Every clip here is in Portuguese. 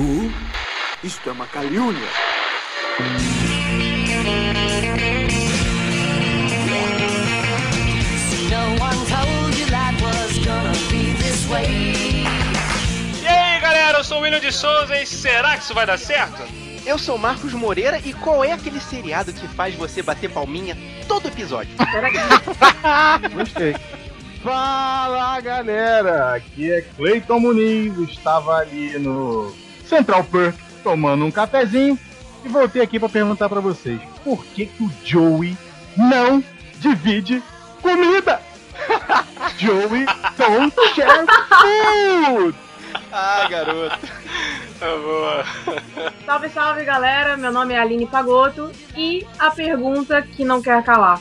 Who? Isto é uma calúnia. E aí galera, eu sou o William de Souza e será que isso vai dar certo? Eu sou Marcos Moreira e qual é aquele seriado que faz você bater palminha todo episódio? Gostei. Fala galera, aqui é Cleiton Muniz, estava ali no Central Perk tomando um cafezinho e voltei aqui para perguntar para vocês por que, que o Joey não divide comida? Joey don't share food! Ah, garoto. Tá boa. Salve, salve galera, meu nome é Aline Pagoto e a pergunta que não quer calar: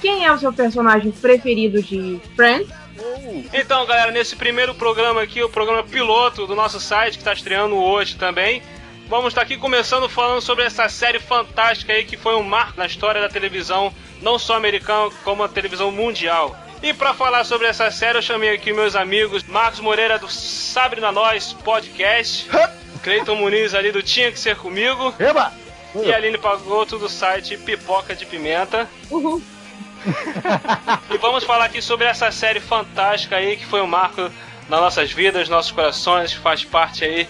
Quem é o seu personagem preferido de Friends? Então galera, nesse primeiro programa aqui, o programa piloto do nosso site, que está estreando hoje também, vamos estar aqui começando falando sobre essa série fantástica aí que foi um marco na história da televisão, não só americana, como a televisão mundial. E para falar sobre essa série, eu chamei aqui meus amigos Marcos Moreira do Sabre na Nós Podcast, Cleiton Muniz ali do Tinha Que Ser Comigo, Eba! e Aline Pagoto do site Pipoca de Pimenta. Uhul. E vamos falar aqui sobre essa série fantástica aí que foi um marco nas nossas vidas, nossos corações, faz parte aí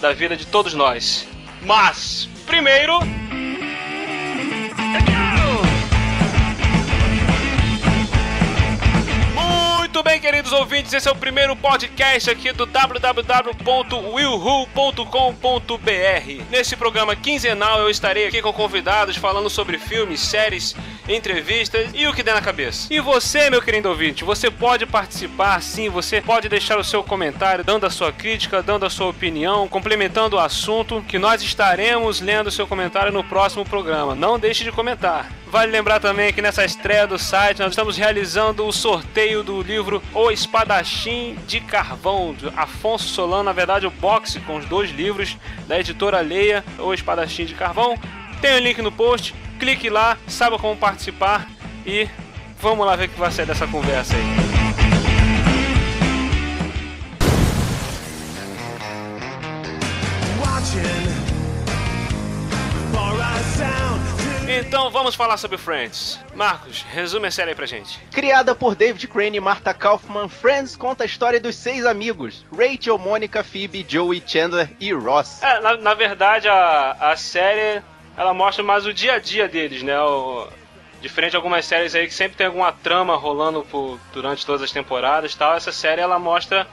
da vida de todos nós. Mas, primeiro. Muito bem, queridos ouvintes, esse é o primeiro podcast aqui do www.willwho.com.br. Nesse programa quinzenal eu estarei aqui com convidados falando sobre filmes, séries, entrevistas e o que der na cabeça. E você, meu querido ouvinte, você pode participar sim, você pode deixar o seu comentário, dando a sua crítica, dando a sua opinião, complementando o assunto, que nós estaremos lendo o seu comentário no próximo programa. Não deixe de comentar. Vale lembrar também que nessa estreia do site nós estamos realizando o sorteio do livro O Espadachim de Carvão, de Afonso Solano, na verdade o box com os dois livros da editora Leia, O Espadachim de Carvão. Tem o link no post, clique lá, saiba como participar e vamos lá ver o que vai sair dessa conversa aí. Então vamos falar sobre Friends. Marcos, resume a série aí pra gente. Criada por David Crane e Martha Kaufman, Friends conta a história dos seis amigos: Rachel, Mônica, Phoebe, Joey, Chandler e Ross. É, na, na verdade a, a série ela mostra mais o dia a dia deles, né? O, diferente de algumas séries aí que sempre tem alguma trama rolando por, durante todas as temporadas tal, essa série ela mostra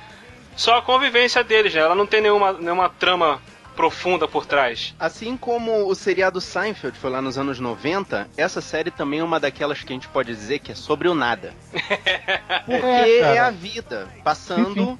só a convivência deles, né? Ela não tem nenhuma, nenhuma trama profunda por trás. Assim como o seriado Seinfeld foi lá nos anos 90, essa série também é uma daquelas que a gente pode dizer que é sobre o nada. Porque É, é, a vida passando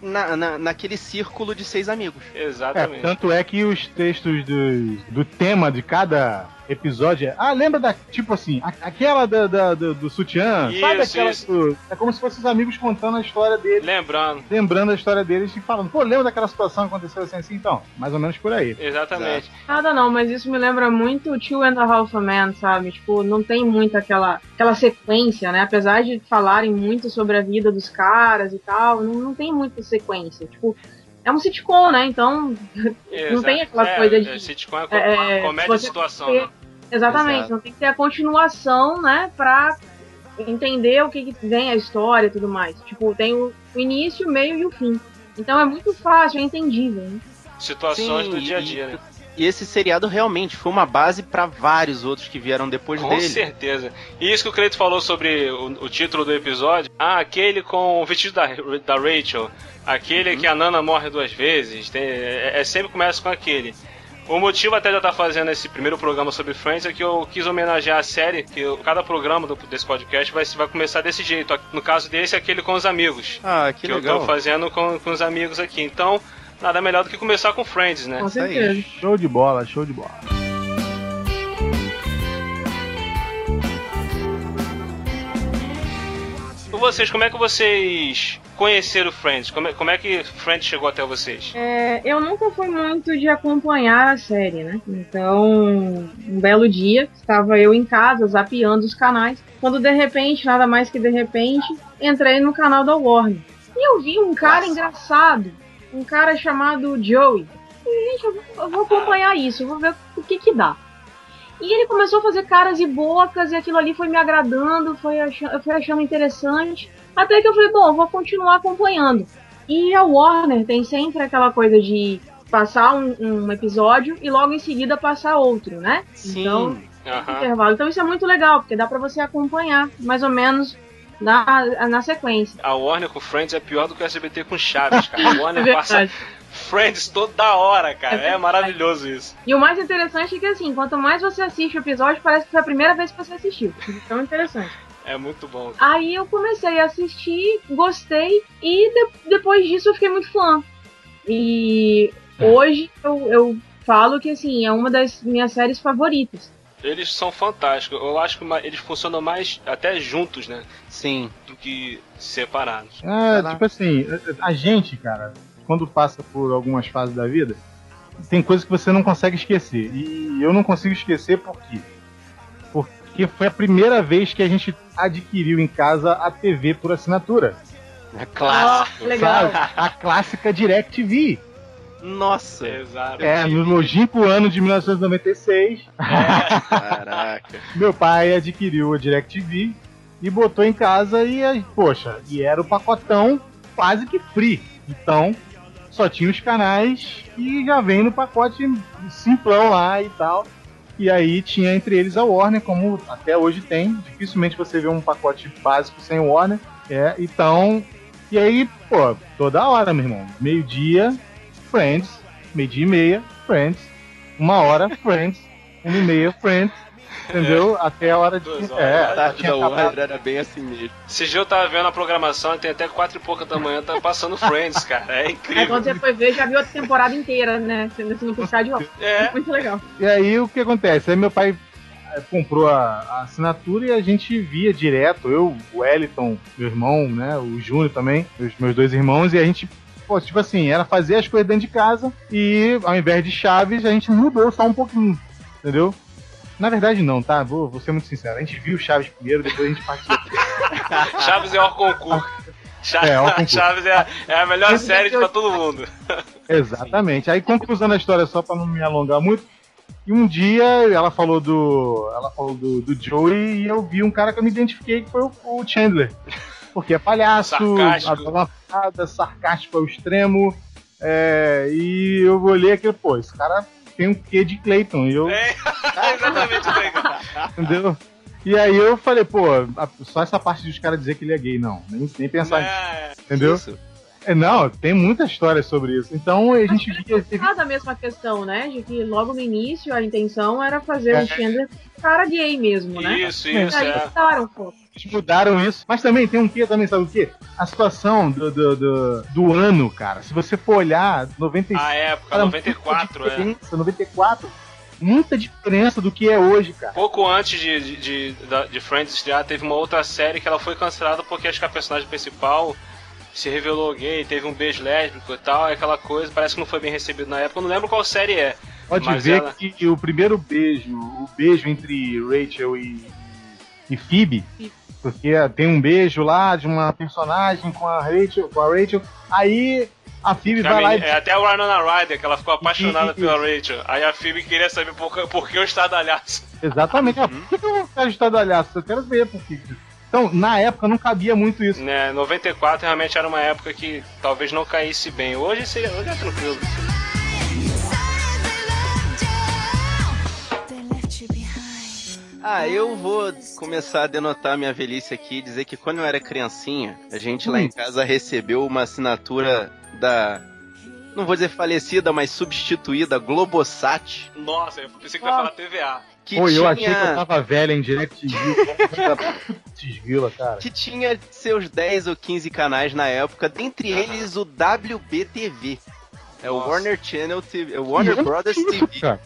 na, na- naquele círculo de seis amigos. É, Exatamente. tanto é que os textos do, do tema de cada episódio é. Ah, lembra da. Tipo assim, a- aquela da, da- do, do sutiã? sabe Isso, aquela. isso. do- é como se fossem os amigos contando a história deles. Lembrando, Lembrando a história deles e falando, pô, lembra daquela situação que aconteceu assim assim? Então, mais ou menos por aí. exatamente. Nada não, mas isso me lembra muito Two and a Half a Man, sabe? Tipo, não tem muito aquela, aquela sequência, né? Apesar de falarem muito sobre a vida dos caras e tal, não, não tem muita sequência. Tipo, é um sitcom, né? Então, Não tem aquela é, coisa de- é, sitcom é, é, comédia de você situação, ter- né? Exatamente, Exato. não tem que ter a continuação, né? Pra entender o que, que vem a história e tudo mais. Tipo, tem o, o início, o meio e o fim. Então é muito fácil, é entendível. Né? Situações Sim, do dia a dia, né? E esse seriado realmente foi uma base pra vários outros que vieram depois Com dele. certeza. E isso que o Cleito falou sobre o, o título do episódio. Ah, aquele com o vestido da, da Rachel. Aquele que a Nana morre duas vezes. Tem- é, é- sempre começa com aquele. O motivo até de eu estar fazendo esse primeiro programa sobre Friends é que eu quis homenagear a série, que eu- cada programa do- desse podcast vai, vai começar desse jeito. No caso desse, aquele com os amigos. Ah, que, Que, eu legal. tô fazendo com, com os amigos aqui. Então, nada melhor do que começar com Friends, né? Com aí. certeza. Show de bola, show de bola. Vocês, como é que vocês conheceram Friends? Como é, como é que Friends chegou até vocês? É, eu nunca fui muito de acompanhar a série, né? Então, um belo dia, estava eu em casa, zapeando os canais, quando de repente, nada mais que de repente, entrei no canal da Warner. E eu vi um cara Nossa. engraçado, um cara chamado Joey. falei, gente, eu vou, eu vou acompanhar isso, eu vou ver o que que dá. E ele começou a fazer caras e bocas, e aquilo ali foi me agradando, foi achando, eu fui achando interessante. Até que eu falei, bom, eu vou continuar acompanhando. E a Warner tem sempre aquela coisa de passar um, um episódio e logo em seguida passar outro, né? Sim. Então, Aham. intervalo. Então isso é muito legal, porque dá pra você acompanhar mais ou menos na, na sequência. A Warner com Friends é pior do que o SBT com Chaves, cara. A É Warner passa verdade. Friends toda hora, cara. É É, maravilhoso isso. E o mais interessante é que assim, quanto mais você assiste o episódio, parece que foi a primeira vez que você assistiu. Então é interessante. É muito bom. Aí eu comecei a assistir, gostei, e de- depois disso eu fiquei muito fã. E hoje eu, eu falo que assim, é uma das minhas séries favoritas. Eles são fantásticos. Eu acho que eles funcionam mais até juntos, né? Sim. Do que separados. É, tipo assim, a gente, cara, quando passa por algumas fases da vida, tem coisas que você não consegue esquecer. E eu não consigo esquecer por quê? Porque foi a primeira vez que a gente adquiriu em casa a TV por assinatura. É clássico. Ó, legal. Sabe? A clássica DirecTV. Nossa. Exato. É, no longínquo ano de 1996, Caraca. meu pai adquiriu a DirecTV e botou em casa e, poxa, e era o pacotão quase que free. Então, só tinha os canais e já vem no pacote simplão lá e tal. E aí tinha entre eles a Warner, como até hoje tem. Dificilmente você vê um pacote básico sem Warner. É, então. E aí, pô, toda hora, meu irmão. Meio-dia, Friends. Meio-dia e meia, Friends. Uma hora, Friends. Uma e meia, Friends. Entendeu? Até a hora de. Duas horas. É, A tarde da acabado. Warner era bem assim mesmo. Esse dia eu tava vendo a programação tem até quatro e pouca da manhã, tá passando Friends, cara. É Aí incrível. quando você foi ver, já viu a temporada inteira, né? Sendo assim, no piscar de olhos. É. Muito legal. E aí o que acontece? Aí meu pai eh, comprou a, a assinatura e a gente via direto, eu, o Wellington, meu irmão, né? O Júnior também, os meus dois irmãos, e a gente, pô, tipo assim, era fazer as coisas dentro de casa e ao invés de chaves, a gente mudou só um pouquinho, entendeu? Na verdade não, tá? Vou, vou ser muito sincero. A gente viu Chaves primeiro, depois a gente partiu. Chaves é o concurso. É, o concurso. Chaves é a, é a melhor série pra todo mundo. Exatamente. Aí conclusão da história, só pra não me alongar muito. E um dia ela falou do. Ela falou do, do Joey e eu vi um cara que eu me identifiquei que foi o, o Chandler. Porque é palhaço, Sarcástico. sarcástico ao extremo. é, e eu olhei aqui, pô, esse cara tem um quê de Clayton. E eu, É, exatamente cara. entendeu? E aí eu falei, pô, a- só essa parte dos caras dizer que ele é gay, não. Nem, nem pensar nisso, É, entendeu? Isso. É, não, tem muita história sobre isso. Então a gente via. Cada mesma questão, né? De que logo no início a intenção era fazer É. o Chandler cara gay mesmo, né? Isso, E isso, aí é. mudaram, pô. Eles mudaram isso. Mas também tem um quê também, sabe o quê? A situação do, do, do, do ano, cara. Se você for olhar, 95. A época, cara, 94, muita é. diferença, 94. Muita diferença do que é hoje, cara. Pouco antes de, de, de, de Friends estrear, teve uma outra série que ela foi cancelada porque acho que a personagem principal se revelou gay, teve um beijo lésbico e tal, e aquela coisa, parece que não foi bem recebido na época. Eu não lembro qual série é. Pode ver ela- que o primeiro beijo, o beijo entre Rachel e, e Phoebe, porque tem um beijo lá de uma personagem com a Rachel, com a Rachel, aí a Phoebe vai lá e é até a Winona Ryder, que ela ficou apaixonada pela Rachel. Aí a Phoebe queria saber por, que- por que o estardalhaço. Exatamente. Ah, por que eu quero estar do alhaço? Eu quero ver por que. Então, na época não cabia muito isso. Né, 94 realmente era uma época que talvez não caísse bem. Hoje seria, hoje é tranquilo. Ah, eu vou começar a denotar minha velhice aqui e dizer que quando eu era criancinha, a gente lá em casa recebeu uma assinatura da. Não vou dizer falecida, mas substituída Globosat. Nossa, eu pensei que ia falar TVA. Que Pô, tinha, eu achei que eu tava velha em DirecTV. Desvila, cara. que tinha seus 10 ou 15 canais na época, dentre eles o WBTV. É o Nossa. Warner Channel TV, é o Warner Brothers TV. cara.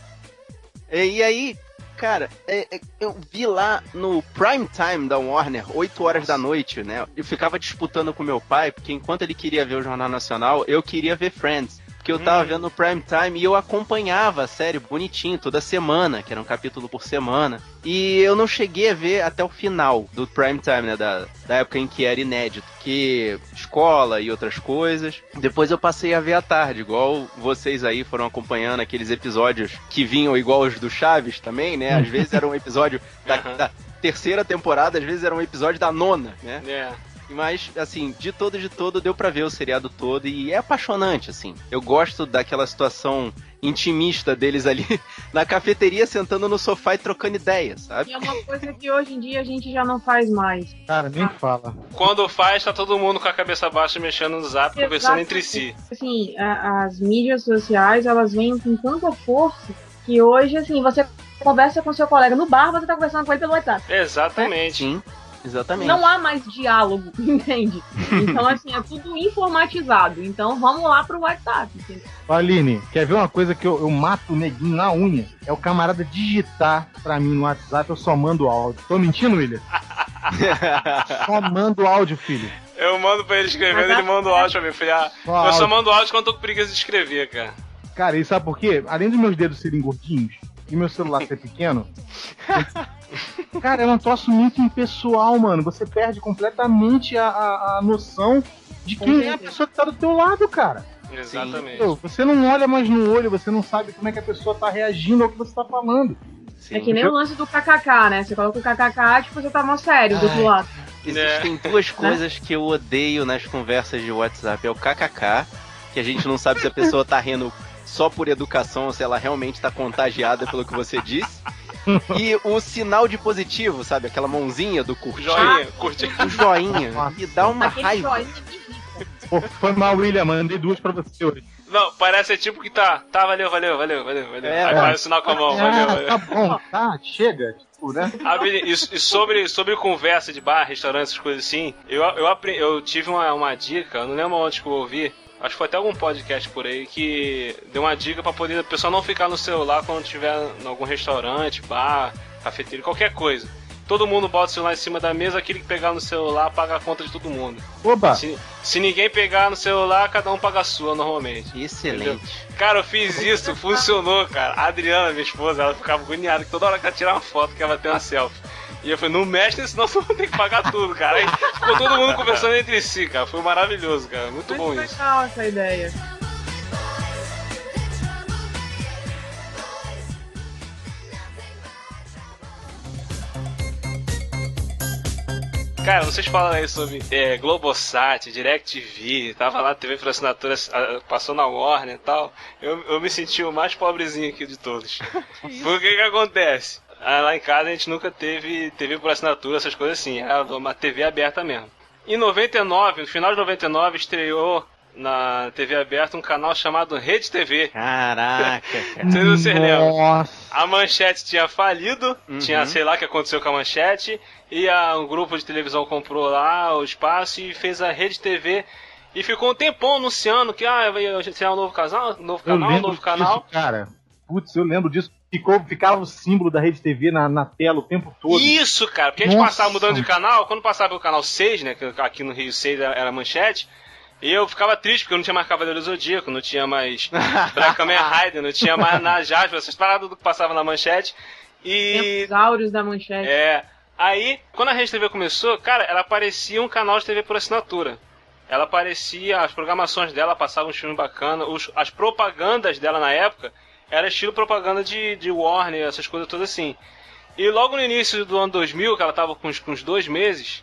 E, e aí, cara, é- é- eu vi lá no prime time da Warner, 8 horas da noite, né? Eu ficava disputando com meu pai, porque enquanto ele queria ver o Jornal Nacional, eu queria ver Friends. Porque eu tava Hum. vendo no Prime Time e eu acompanhava a série bonitinho, toda semana, que era um capítulo por semana. E eu não cheguei a ver até o final do Prime Time, né? Da, da época em que era inédito. Que escola e outras coisas. Depois eu passei a ver à tarde, igual vocês aí foram acompanhando aqueles episódios que vinham igual os do Chaves também, né? Às vezes era um episódio da, Aham. da terceira temporada, às vezes era um episódio da nona, né? É. Mas, assim, de todo de todo, deu pra ver o seriado todo e é apaixonante, assim. Eu gosto daquela situação intimista deles ali na cafeteria, sentando no sofá e trocando ideias, sabe? E é uma coisa que hoje em dia a gente já não faz mais. Cara, nem fala. Quando faz, tá todo mundo com a cabeça baixa mexendo no zap, conversando entre si. Assim, as mídias sociais, elas vêm com tanta força que hoje, assim, você conversa com seu colega no bar, você tá conversando com ele pelo WhatsApp. Exatamente. Sim, exatamente. Não há mais diálogo, entende? Então, assim, é tudo informatizado. Então, vamos lá pro WhatsApp, entendeu? Aline, quer ver uma coisa que eu, eu mato o neguinho na unha? É o camarada digitar pra mim no WhatsApp, eu só mando áudio. Tô mentindo, William? Só mando áudio, filho. Eu mando pra ele escrevendo, Mas ele manda o áudio pra mim. Eu falei, ah, Só eu só áudio. mando áudio quando tô com preguiça de escrever, cara. Cara, e sabe por quê? Além dos meus dedos serem gordinhos e meu celular ser pequeno, cara, é um troço muito impessoal, mano. Você perde completamente a, a, a noção de quem é a pessoa que tá do teu lado, cara. Exatamente. Entendeu? Você não olha mais no olho, você não sabe como é que a pessoa tá reagindo ao que você tá falando. Sim. É que nem o lance do kkk, né? Você coloca o kkk, tipo, você tá mó sério do outro Ai. lado. Existem É. duas coisas que eu odeio nas conversas de WhatsApp. É o kkk, que a gente não sabe se a pessoa tá rindo só por educação ou se ela realmente tá contagiada pelo que você disse. E o sinal de positivo, sabe? Aquela mãozinha do curtir. Joinha, curti. O joinha. Nossa. E dá uma Aquele raiva. joinha me. Pô, foi mal, William, mandei duas pra você hoje. Não, parece tipo que tá. Tá, valeu, valeu, valeu, valeu, valeu. É, Aí é. faz o sinal com a mão, valeu, Ah, valeu. tá bom, tá, chega. Tipo, né? Ah. E, sobre, sobre conversa de bar, restaurante, essas coisas assim, eu, eu, eu tive uma, uma dica, eu não lembro onde que eu ouvi, acho que foi até algum podcast por aí, que deu uma dica pra poder a pessoa não ficar no celular quando estiver em algum restaurante, bar, cafeteria, qualquer coisa. Todo mundo bota o celular em cima da mesa, aquele que pegar no celular paga a conta de todo mundo. Oba! Se, se ninguém pegar no celular, cada um paga a sua normalmente. Excelente. Cara, eu fiz isso, funcionou, cara. A Adriana, minha esposa, ela ficava agoniada que toda hora que ela tirava uma foto, que ela ter uma selfie. E eu falei, não mexe nisso, senão você vai ter que pagar tudo, cara. Aí ficou todo mundo conversando entre si, cara. Foi maravilhoso, cara. Muito bom isso. legal essa ideia. Cara, vocês falam aí sobre é, Globosat, DirecTV, tava lá TV por assinatura, passou na Warner e tal. Eu, eu me senti o mais pobrezinho aqui de todos. Por que que acontece? Ah, Lá em casa a gente nunca teve TV por assinatura, essas coisas assim. Era uma TV aberta mesmo. Em 99, no final de 99, estreou na TV aberta um canal chamado Rede TV. Caraca, cara. Não sei se vocês lembram. Nossa. A manchete tinha falido, Uhum. tinha sei lá o que aconteceu com a manchete, e a, um grupo de televisão comprou lá o espaço e fez a rede TV. E ficou um tempão anunciando que ah, vai ser um novo casal, novo canal, um novo canal. disso, cara. Putz, eu lembro disso. Ficou, ficava o símbolo da Rede TV na, na tela o tempo todo. Isso, cara, porque a gente Nossa. passava mudando de canal, quando passava o canal 6, né, que aqui no Rio 6 era, manchete, e eu ficava triste porque eu não tinha mais Cavaleiro Zodíaco, não tinha mais Black Kamen Rider, não tinha mais na Jasper, essas paradas do que passava na manchete. E Tempos áureos da manchete. É. Aí, quando a Rede TV começou, cara, ela parecia um canal de TV por assinatura. Ela parecia, as programações dela passavam um filme bacana, os- as propagandas dela na época era estilo propaganda de, de Warner, essas coisas todas assim. E logo no início do ano 2000, que ela tava com uns, com uns dois meses,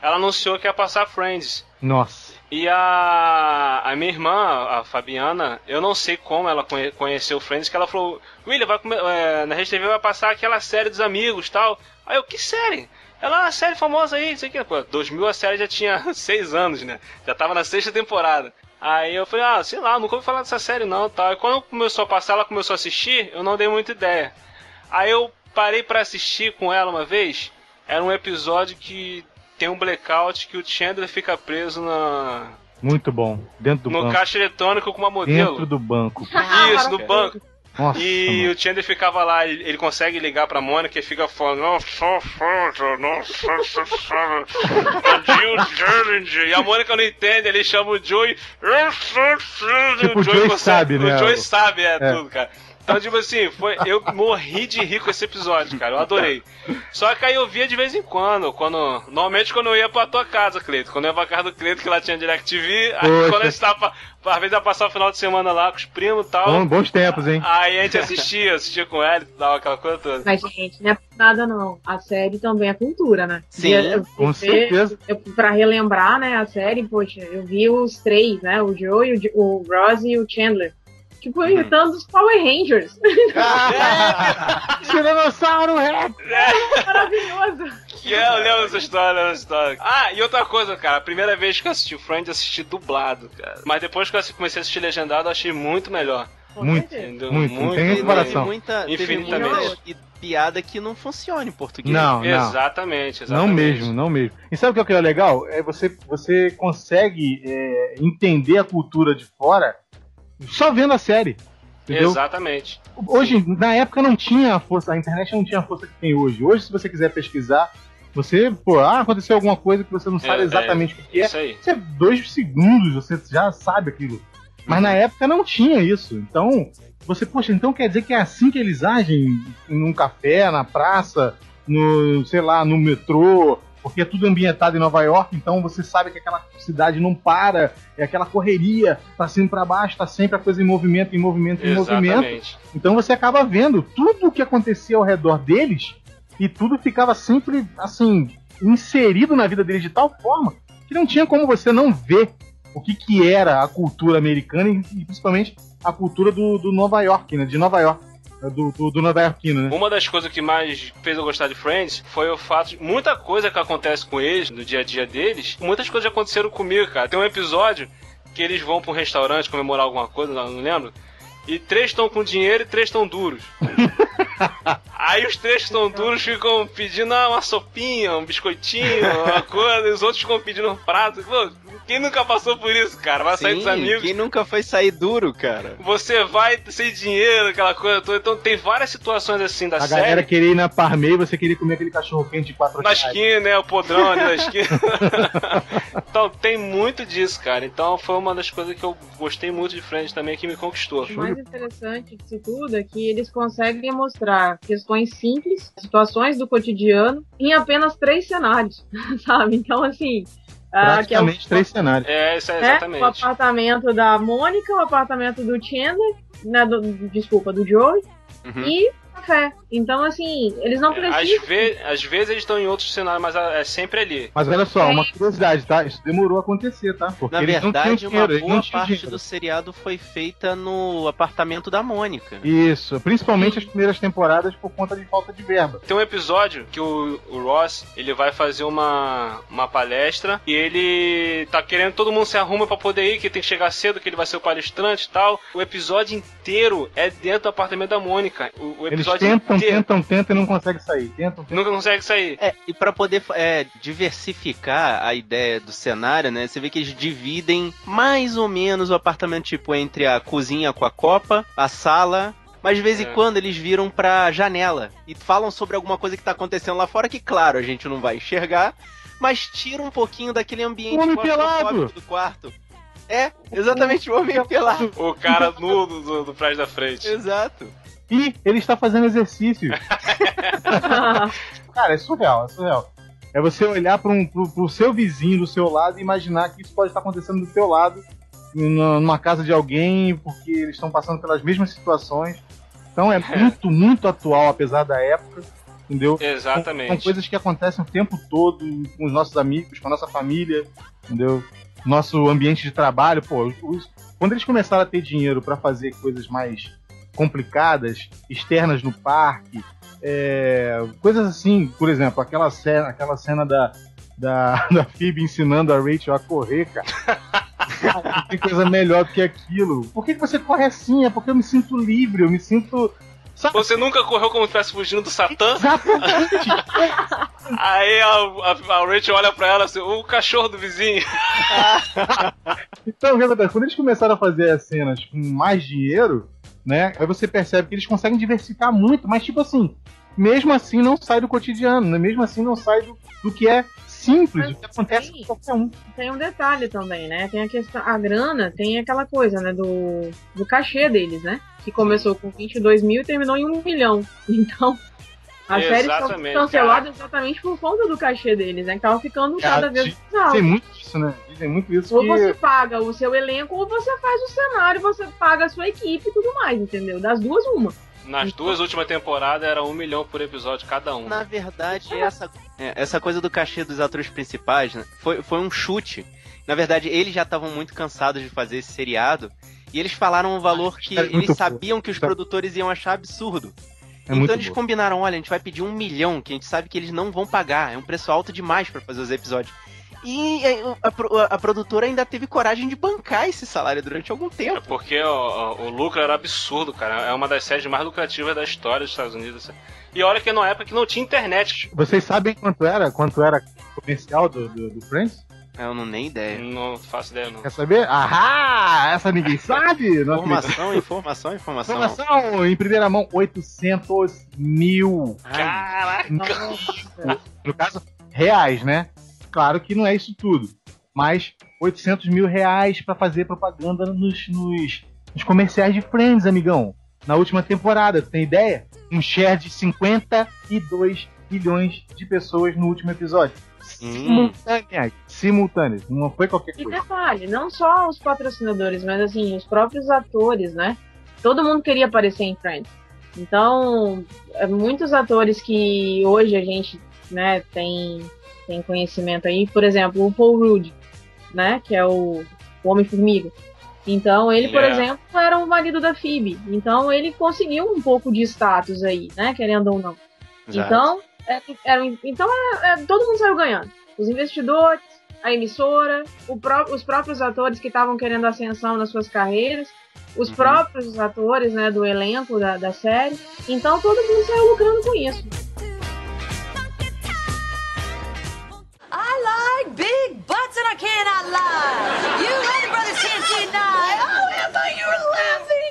ela anunciou que ia passar Friends. Nossa. E a, a minha irmã, a Fabiana, eu não sei como ela conhe- conheceu Friends, que ela falou, William, vai é, na Rede TV vai passar aquela série dos amigos tal. Aí eu, que série? Ela é uma série famosa aí, não sei o que. Pô, 2000 a série já tinha seis anos, né? Já tava na sexta temporada. Aí eu falei, ah, sei lá, nunca ouvi falar dessa série não tal. E quando começou a passar, ela começou a assistir, eu não dei muita ideia. Aí eu parei pra assistir com ela uma vez. Era um episódio que tem um blackout que o Chandler fica preso na, Muito bom. Dentro do no banco. caixa eletrônico com uma modelo. Dentro do banco. Isso, no banco. Nossa, E mano. o Chandler ficava lá, ele, ele consegue ligar pra Mônica e fica falando, nossa, foda, nossa, Jill. E a Mônica não entende, ele chama o Joey. Tipo, o Joey sabe, né? O Joey sabe, é, É. tudo, cara. Então, tipo assim, foi, eu morri de rir com esse episódio, cara. Eu adorei. Só que aí eu via de vez em quando, quando. Normalmente quando eu ia pra tua casa, Cleito. Quando eu ia pra casa do Cleito, que lá tinha DirecTV, aí Poxa. quando a gente tava. Às vezes ia passar o final de semana lá com os primos e tal. Bom- bons tempos, hein? Aí a gente assistia, assistia com ele e tal, aquela coisa toda. Mas, gente, não é por nada não. A série também é cultura, né? Sim, E eu- Com eu- certeza. Eu, pra relembrar, né, a série, poxa, eu vi os três, né? O Joe, o, o Ross e o Chandler. Tipo, Uhum. imitando os Power Rangers. Tiranossauro Rex! Maravilhoso. Que é, eu lembro dessa história, lembro dessa história. Ah, e outra coisa, cara, a primeira vez que eu assisti o Friends, eu assisti dublado, cara. Mas depois que eu comecei a assistir legendado, eu achei muito melhor. Muito. Muito, não tem comparação. muita, teve Infinitamente. muita pi- piada que não funciona em português. Não, não. Exatamente, exatamente. Não mesmo, não mesmo. E sabe o que é o que é legal? É você, você consegue é, entender a cultura de fora só vendo a série. Entendeu? Exatamente. Hoje, na época não tinha a força, a internet não tinha a força que tem hoje. Hoje, se você quiser pesquisar, você, pô, ah, aconteceu alguma coisa que você não sabe É, exatamente o que é. Isso aí. Você, dois segundos, você já sabe aquilo. Mas na época não tinha isso. Então, você, poxa, então quer dizer que é assim que eles agem num café, na praça, no, sei lá, no metrô, porque é tudo ambientado em Nova York, então você sabe que aquela cidade não para, é aquela correria, pra cima pra baixo, tá sempre a coisa em movimento, em movimento, em movimento. Exatamente. Então você acaba vendo tudo o que acontecia ao redor deles e tudo ficava sempre assim inserido na vida deles de tal forma que não tinha como você não ver o que, que era a cultura americana e, e principalmente a cultura do, do Nova York, né? De Nova York, né, do, do, do Yorkino, né? Uma das coisas que mais fez eu gostar de Friends foi o fato de muita coisa que acontece com eles, no dia a dia deles, muitas coisas aconteceram comigo, cara. Tem um episódio que eles vão pra um restaurante comemorar alguma coisa, não lembro. E três estão com dinheiro e três estão duros. Aí os três que estão duros ficam pedindo ah, uma sopinha, um biscoitinho, uma coisa, e os outros ficam pedindo um prato. Pô, quem nunca passou por isso, cara? Vai sair dos Sim, amigos. quem nunca foi sair duro, cara? Você vai sem dinheiro, aquela coisa toda. Então tem várias situações assim da A série. galera queria ir na Parmei e você queria comer aquele cachorro quente de quatro Na esquina, né? O podrão ali na esquina. então, tem muito disso, cara. Então, foi uma das coisas que eu gostei muito de Friends também, que me conquistou. Mais interessante disso tudo é que eles conseguem mostrar questões simples, situações do cotidiano, em apenas três cenários, sabe? Então, assim. ah, que é o- Praticamente três cenários. É, isso é né? exatamente. O apartamento da Mônica, o apartamento do Chandler, né, do- desculpa, do Joey, Uhum. e café. Então, assim, eles não É, precisam. Às, ve às vezes eles estão em outros cenários, mas é sempre ali. Mas olha só, uma curiosidade, tá? Isso demorou a acontecer, tá? Porque Na eles não verdade, tinham uma dinheiro, boa parte dinheiro. do seriado foi feita no apartamento da Mônica. Isso, principalmente as primeiras temporadas por conta de falta de verba. Tem um episódio que o, o Ross ele vai fazer uma, uma palestra e ele tá querendo todo mundo se arruma pra poder ir, que tem que chegar cedo, que ele vai ser o palestrante e tal. O episódio inteiro é dentro do apartamento da Mônica. O, o Eles episódio tentam, inteiro. tentam, tentam e não conseguem sair. Tentam, tentam. Nunca consegue sair. É, e pra poder é, diversificar a ideia do cenário, né? Você vê que eles dividem mais ou menos o apartamento, tipo, entre a cozinha com a copa, a sala. Mas de vez em É. quando eles viram pra janela e falam sobre alguma coisa que tá acontecendo lá fora, que claro, a gente não vai enxergar, mas tira um pouquinho daquele ambiente Homem claustrofóbico pelado! do quarto. É, exatamente o homem pelado. O cara nu do, do, do prédio da frente. Exato. E ele está fazendo exercício. Cara, é surreal, é surreal. É você olhar para um, pro, pro seu vizinho do seu lado e imaginar que isso pode estar acontecendo do seu lado, numa, casa de alguém, porque eles estão passando pelas mesmas situações. Então é muito, muito atual, apesar da época, entendeu? São, são Exatamente. coisas que acontecem o tempo todo com os nossos amigos, com a nossa família, entendeu? Nosso ambiente de trabalho, pô, os- quando eles começaram a ter dinheiro para fazer coisas mais complicadas, externas no parque, é, coisas assim, por exemplo, aquela cena, aquela cena da, da, da Phoebe ensinando a Rachel a correr, cara. Não tem coisa melhor do que aquilo. Por que, que você corre assim? É porque eu me sinto livre, eu me sinto. Sabe? Você nunca correu como se estivesse fugindo do Satã? Exatamente! Aí a, a, a Rachel olha pra ela assim, o cachorro do vizinho. Então? Quando eles começaram a fazer as cenas com mais dinheiro, né? Aí você percebe que eles conseguem diversificar muito, mas tipo assim, mesmo assim não sai do cotidiano, né? mesmo assim não sai do, do que é simples, Mas do que acontece sim. com qualquer um. Tem um detalhe também, né? Tem a questão. A grana tem aquela coisa, né? Do, do cachê deles, né? Que começou com 22 mil e terminou em 1 milhão. Então. As séries são Exatamente, canceladas exatamente por conta do cachê deles, né? Que tava ficando cada vez mais alto. Tem muito isso, né? Dizem muito isso Ou você que. paga o seu elenco, ou você faz o cenário, você paga a sua equipe e tudo mais, entendeu? Das duas, uma. Nas duas últimas temporadas era um milhão por episódio cada um. Na verdade, essa, é, essa coisa do cachê dos atores principais né, foi, foi um chute. Na verdade, eles já estavam muito cansados de fazer esse seriado. E eles falaram um valor que é eles sabiam que os Tá. produtores iam achar absurdo. É então eles boa. combinaram, olha, a gente vai pedir um milhão, que a gente sabe que eles não vão pagar. É um preço alto demais pra fazer os episódios. E é, a, pro- a produtora ainda teve coragem de bancar esse salário durante algum tempo. Porque o, o- o lucro era absurdo, cara. É uma das séries mais lucrativas da história dos Estados Unidos. E olha que numa época que não tinha internet. Vocês sabem quanto era? Quanto era comercial do, do, do Friends? Eu não nem ideia. Não faço ideia, não. Quer saber? Ahá! Essa ninguém sabe! Informação, informação, informação. Informação em primeira mão: 800 mil. Caraca! No caso, reais, né? Claro que não é isso tudo. Mas 800 mil reais pra fazer propaganda nos, nos, nos comerciais de Friends, amigão. Na última temporada, tu tem ideia? Um share de 52 milhões de pessoas no último episódio. Hum. Simultâneas. Simultâneas. Não foi qualquer E coisa. detalhe, não só os patrocinadores, mas assim, os próprios atores, né? Todo mundo queria aparecer em Friends. Então, é, muitos atores que hoje a gente, né, tem, tem conhecimento aí, por exemplo, o Paul Rudd, né, que é o, o Homem-Formiga. Então, ele, por É. exemplo, era o marido da Phoebe. Então, ele conseguiu um pouco de status aí, né, querendo ou não. Exato. Então, era, então é- é- todo mundo saiu ganhando. Os investidores, a emissora, o pró- os próprios atores que estavam querendo ascensão nas suas carreiras, os Uhum. próprios atores né, do elenco da, da série. Então todo mundo saiu lucrando com isso. I like big butts and I cannot lie. You and the brothers can't deny. Oh, Emma, you're laughing.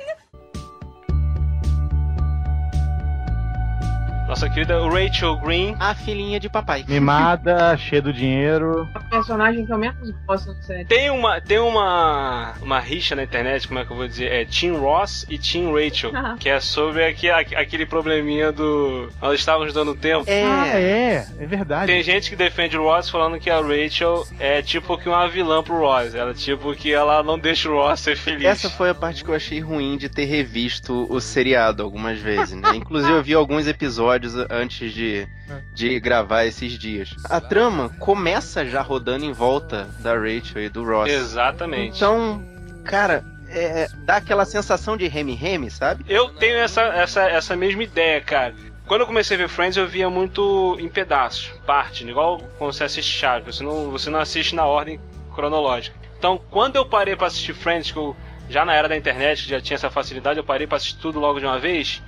Nossa querida Rachel Green. A filhinha de papai. Mimada, cheia do dinheiro. A personagem que eu menos gosto da série. Tem uma, tem uma, uma rixa na internet, como é que eu vou dizer? É Tim Ross e Tim Rachel. Ah. que é sobre aqui, aquele probleminha do. Nós estávamos dando tempo. Ah, É. é, é verdade. Tem gente que defende o Ross falando que a Rachel é tipo que uma vilã pro Ross. Ela tipo que ela não deixa o Ross ser feliz. Essa foi a parte que eu achei ruim de ter revisto o seriado algumas vezes, né? Inclusive eu vi alguns episódios antes de, de gravar esses dias. A trama começa já rodando em volta da Rachel e do Ross. Exatamente. Então, cara, é, dá aquela sensação de remi-remi, sabe? Eu tenho essa, essa, essa mesma ideia, cara. Quando eu comecei a ver Friends, eu via muito em pedaços, parte, igual quando você assiste Chaves, você não, você não assiste na ordem cronológica. Então, quando eu parei pra assistir Friends, que eu já na era da internet já tinha essa facilidade, eu parei pra assistir tudo logo de uma vez.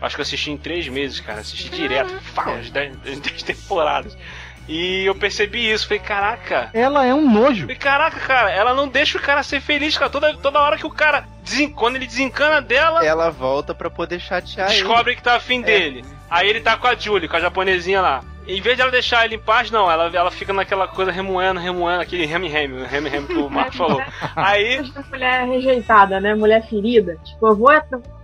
Acho que eu assisti em três meses, cara. Assisti direto, pá, as dez, dez temporadas. E eu percebi isso, falei, caraca, Ela é um nojo. Falei, Caraca, cara, ela não deixa o cara ser feliz, cara. Toda, toda hora que o cara. desen- Quando ele desencana dela, Ela volta pra poder chatear ele. descobre que tá afim dele. Aí ele tá com a Julie, com a japonesinha lá. Em vez de ela deixar ele em paz, não, ela, ela fica naquela coisa remoendo, remoendo, aquele remi-remi, remi-remi que o Marco falou. Aí, mulher rejeitada, né? Mulher ferida. Tipo, eu vou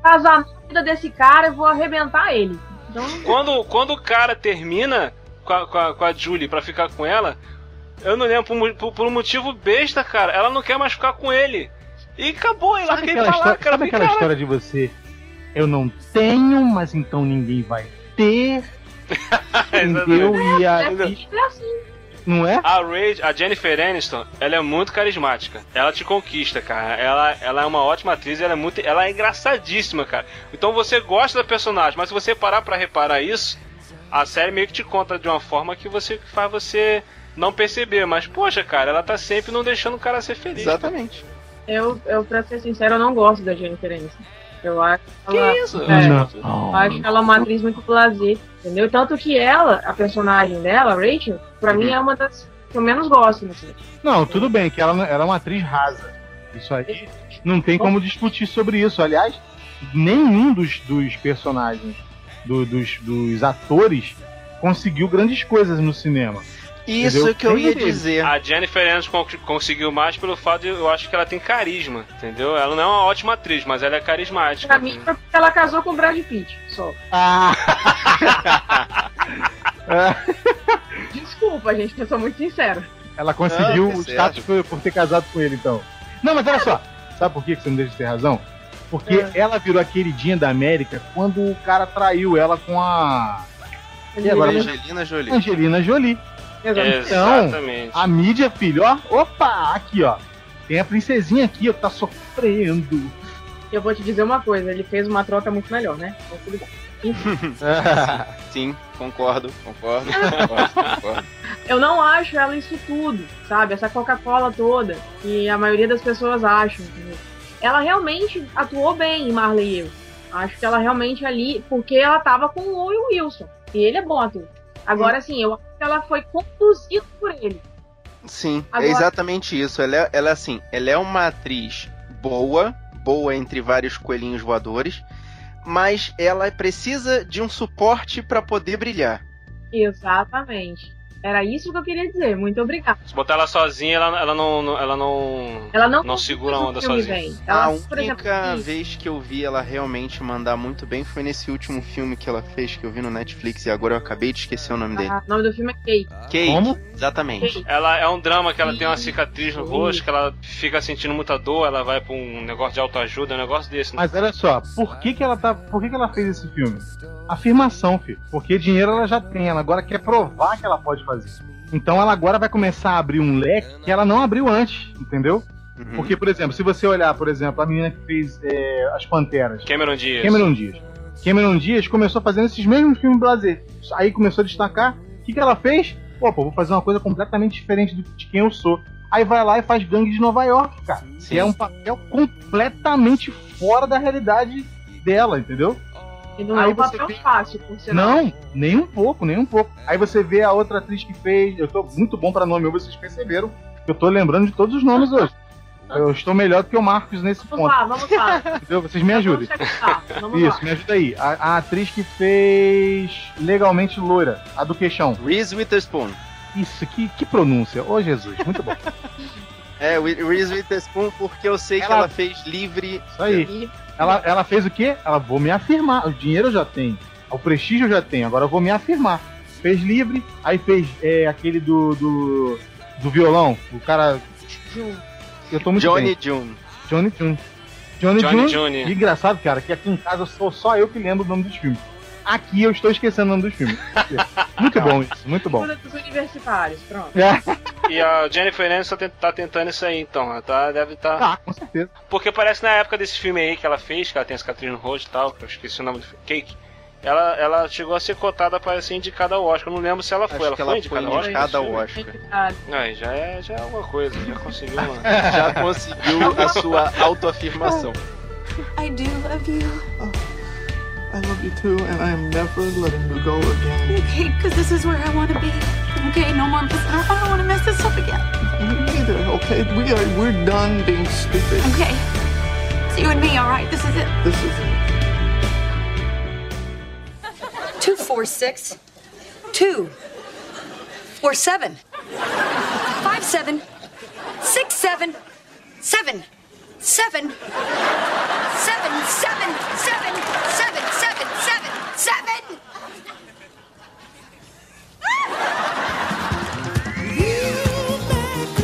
casar na vida desse cara e vou arrebentar ele. Então, quando, quando o cara termina com a, com a, com a Julie pra ficar com ela, eu não lembro, por, por, por um motivo besta, cara, ela não quer mais ficar com ele. E acabou, e Sabe larga ele aquela, pra lá, história, cara. sabe aquela cara, história de você? Eu não tenho, mas então ninguém vai ter. Entendeu? E é, aí. é assim. Não é? A Rage, a Jennifer Aniston, ela é muito carismática. Ela te conquista, cara. Ela, ela é uma ótima atriz, ela é muito, ela é engraçadíssima, cara. Então você gosta da personagem, mas se você parar pra reparar isso, a série meio que te conta de uma forma que você que faz você não perceber. Mas poxa, cara, ela tá sempre não deixando o cara ser feliz. Exatamente. Eu, eu, pra ser sincero, eu não gosto da Jennifer Aniston. Eu acho Que ela, isso? É. Não. eu acho ela uma atriz muito blazer, entendeu? Tanto que ela, a personagem dela, Rachel, pra mim é uma das que eu menos gosto. Não, tudo bem, que ela, ela é uma atriz rasa. Isso aí não tem como discutir sobre isso. Aliás, nenhum dos, dos personagens, do- dos, dos atores, conseguiu grandes coisas no cinema. Isso Entendeu? que eu ia dizer. A Jennifer Aniston con- conseguiu mais pelo fato de eu acho que ela tem carisma, entendeu? Ela não é uma ótima atriz, mas ela é carismática. Pra mim, foi porque ela casou com o Brad Pitt, só. Ah! Desculpa, gente, eu sou muito sincero. Ela conseguiu Não, o status por, por ter casado com ele, então. Não, mas olha só. Sabe por que que você não deixa de ter razão? Porque É. ela virou a queridinha da América quando o cara traiu ela com a E agora, Angelina Jolie. Angelina Jolie. Exatamente. A mídia, filho, ó. Opa, aqui, ó. Tem a princesinha aqui, ó, que tá sofrendo. Eu vou te dizer uma coisa, ele fez uma troca muito melhor, né? Então, tudo bem. Sim, concordo, concordo, concordo, concordo. Eu não acho ela isso tudo, sabe? Essa Coca-Cola toda, que a maioria das pessoas acham. entendeu? Ela realmente atuou bem em Marley e eu. Acho que ela realmente ali, porque ela tava com o Wilson. E ele é bom ator. Agora, assim, eu ela foi conduzida por ele. Sim, Agora- é exatamente isso. Ela é, ela é assim, ela é uma atriz boa, boa entre vários coelhinhos voadores, mas ela precisa de um suporte pra poder brilhar. Exatamente. Era isso que eu queria dizer. Muito obrigada. Se botar ela sozinha, ela, ela não, não- ela não. Ela não, Não segura a onda sozinha. bem. Ela, a por exemplo, única isso. vez que eu vi ela realmente mandar muito bem foi nesse último filme que ela fez, que eu vi no Netflix, e agora eu acabei de esquecer o nome dele. Ah, o nome do filme é Kate. Kate, Como? exatamente. Kate. Ela é um drama que ela tem uma cicatriz no isso. rosto, que ela fica sentindo muita dor, ela vai pra um negócio de autoajuda, um negócio desse. né? Mas olha só, por que, que ela tá. Por que, que ela fez esse filme? Afirmação, filho. Porque dinheiro ela já tem, ela agora quer provar que ela pode fazer. Então ela agora vai começar a abrir um leque que ela não abriu antes, entendeu? Uhum. Porque, por exemplo, se você olhar, por exemplo, a menina que fez é, As Panteras, Cameron Diaz. Cameron Dias. Cameron Dias começou fazendo esses mesmos filmes blazer. Aí começou a destacar. O que, que ela fez? Pô, pô, vou fazer uma coisa completamente diferente de quem eu sou. Aí vai lá e faz Gangue de Nova York, cara. Sim. Que é um papel completamente fora da realidade dela, entendeu? E não Aí é um você papel vê- fácil, por sinal. Não, nem um pouco, nem um pouco. Aí você vê a outra atriz que fez. Eu tô muito bom pra nome, vocês perceberam. Eu tô lembrando de todos os nomes hoje. Eu estou melhor do que o Marcos nesse Vamos ponto. lá, vamos lá. Entendeu? Vocês me ajudem. Vamos. Vamos Isso, lá. me ajuda aí. A, a atriz que fez Legalmente Loira, a do queixão. Reese Witherspoon. Isso, que, que pronúncia. Ô Jesus, muito bom. É, Reese Witherspoon, porque eu sei que Ela- ela fez livre. Isso aí. E Ela, ela fez o quê? Ela vou me afirmar. O dinheiro eu já tenho. O prestígio eu já tenho. Agora eu vou me afirmar. Fez livre, aí fez é, aquele do, do. do violão. O cara. Eu tô muito Johnny bem. June. Johnny June. Johnny, Johnny June. June. Engraçado, cara, que aqui em casa sou só eu que lembro o nome dos filmes. Aqui eu estou esquecendo o nome dos filmes. Muito bom isso, muito bom. Dos universitários, pronto. É. E a Jennifer Aniston tá tent- tá tentando isso aí, então. Ela tá, deve estar. Ah, com certeza. Porque parece na época desse filme aí que ela fez, que ela tem a cicatriz no rosto e tal, que eu esqueci o nome do filme, Cake. Ela, ela chegou a ser cotada para ser indicada ao Oscar. Eu não lembro se ela foi. Acho ela que foi ela indicada foi ao Oscar? indicada ao? Oscar. Ah, Aí, já é, já é alguma coisa, já conseguiu uma. Já conseguiu a sua autoafirmação. I do love you. I love you too, and I am never letting you go again. Okay, because this is where I want to be. Okay, no more. I don't want to mess this up again. Me neither, okay? We are we're done being stupid. Okay. It's you and me, all right? This is it. This is it. Two, four, six. Two. Four, seven. Five, seven. Six, seven. Seven. Seven. Seven, seven, seven, seven, seven, seven, seven.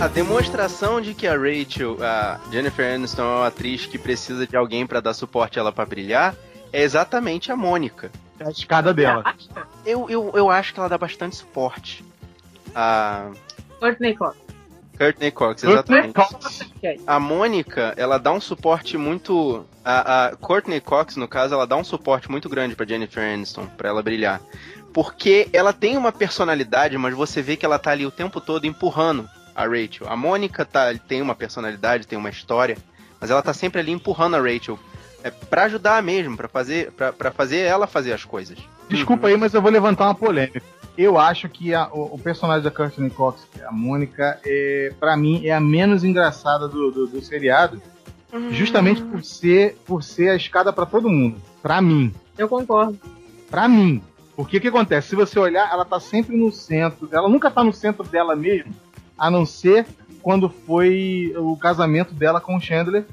A demonstração de que a Rachel, a Jennifer Aniston, é uma atriz que precisa de alguém pra dar suporte a ela pra brilhar, é exatamente a Mônica. É a escada dela. Eu, eu, eu acho que ela dá bastante suporte. A Courtney Cox. Courtney Cox, Courtney exatamente. Cox. Ok. A Mônica, ela dá um suporte muito. A, a Courtney Cox, no caso, ela dá um suporte muito grande pra Jennifer Aniston, pra ela brilhar. Porque ela tem uma personalidade, mas você vê que ela tá ali o tempo todo empurrando a Rachel. A Mônica tá, tem uma personalidade, tem uma história, mas ela tá sempre ali empurrando a Rachel. É pra ajudar mesmo, pra fazer, pra, pra fazer ela fazer as coisas. Desculpa aí, mas eu vou levantar uma polêmica. Eu acho que a- o, o personagem da Courtney Cox, é a Mônica, é, para mim é a menos engraçada do, do, do seriado. justamente por ser, por ser a escada pra todo mundo. Pra mim. Eu concordo. Pra mim. Porque o que acontece? Se você olhar, ela tá sempre no centro. Ela nunca tá no centro dela mesmo, a não ser quando foi o casamento dela com o Chandler.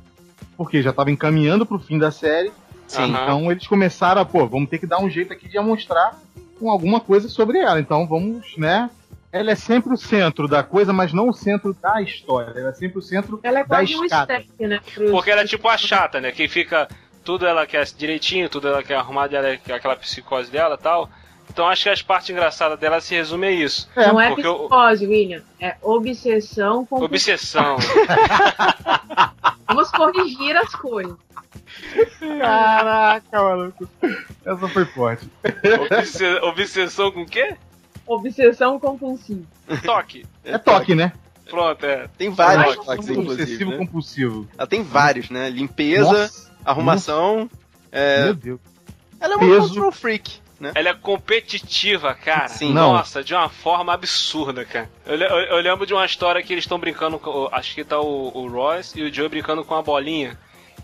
Porque já tava encaminhando pro fim da série. Sim. Então eles começaram a, pô, vamos ter que dar um jeito aqui de mostrar com alguma coisa sobre ela. Então vamos, né? Ela é sempre o centro da coisa, mas não o centro da história. Ela é sempre o centro Ela é da quase um escada. step, né? pros- Porque ela é tipo a chata, né? Que fica. Tudo ela quer direitinho, tudo ela quer arrumar dela, é aquela psicose dela e tal. Então acho que as partes engraçadas dela se resume a isso. É, não é porque eu- psicose, William. É obsessão com. Obsessão. Vamos corrigir as coisas. Caraca, maluco. Essa foi forte. Obse- Obsessão com o quê? Obsessão compulsiva. Toque. É toque, né? Pronto, é. Tem vários Toque. toques, inclusive. Obsessivo né? compulsivo. Ela tem vários, né? Limpeza, Nossa, arrumação. é, Meu Deus. Ela é uma peso. control freak, né? Ela é competitiva, cara. Sim. Não. Nossa, de uma forma absurda, cara. Eu, eu- eu lembro de uma história que eles estão brincando com. Acho que tá o, o Royce e o Joe brincando com a bolinha.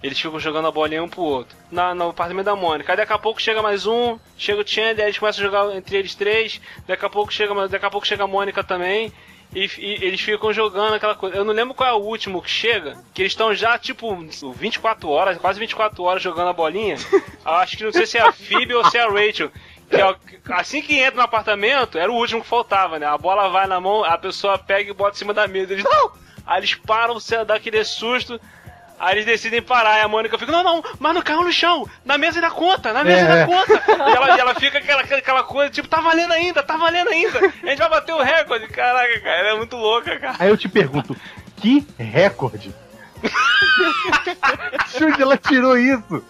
Eles ficam jogando a bolinha um pro outro. Na, no apartamento da Mônica. Aí daqui a pouco chega mais um, chega o Chandler, aí eles começam a jogar entre eles três. Daqui a pouco chega, daqui a pouco chega a Mônica também. E, e eles ficam jogando aquela coisa. Eu não lembro qual é o último que chega. Que eles estão já, tipo, 24 horas, quase 24 horas jogando a bolinha. Acho que não sei se é a Phoebe ou se é a Rachel. Que é o- assim que entra no apartamento, era o último que faltava, né? A bola vai na mão, a pessoa pega e bota em cima da mesa. Eles, não! Aí eles param, você dá aquele susto. Aí eles decidem parar, e a Mônica fica, não, não, mas não caiu no chão, na mesa da conta, na mesa É. da conta. E ela, e ela fica aquela, aquela coisa, tipo, tá valendo ainda, tá valendo ainda. A gente vai bater o recorde. Caraca, cara, ela é muito louca, cara. Aí eu te pergunto, que recorde? De onde ela tirou isso?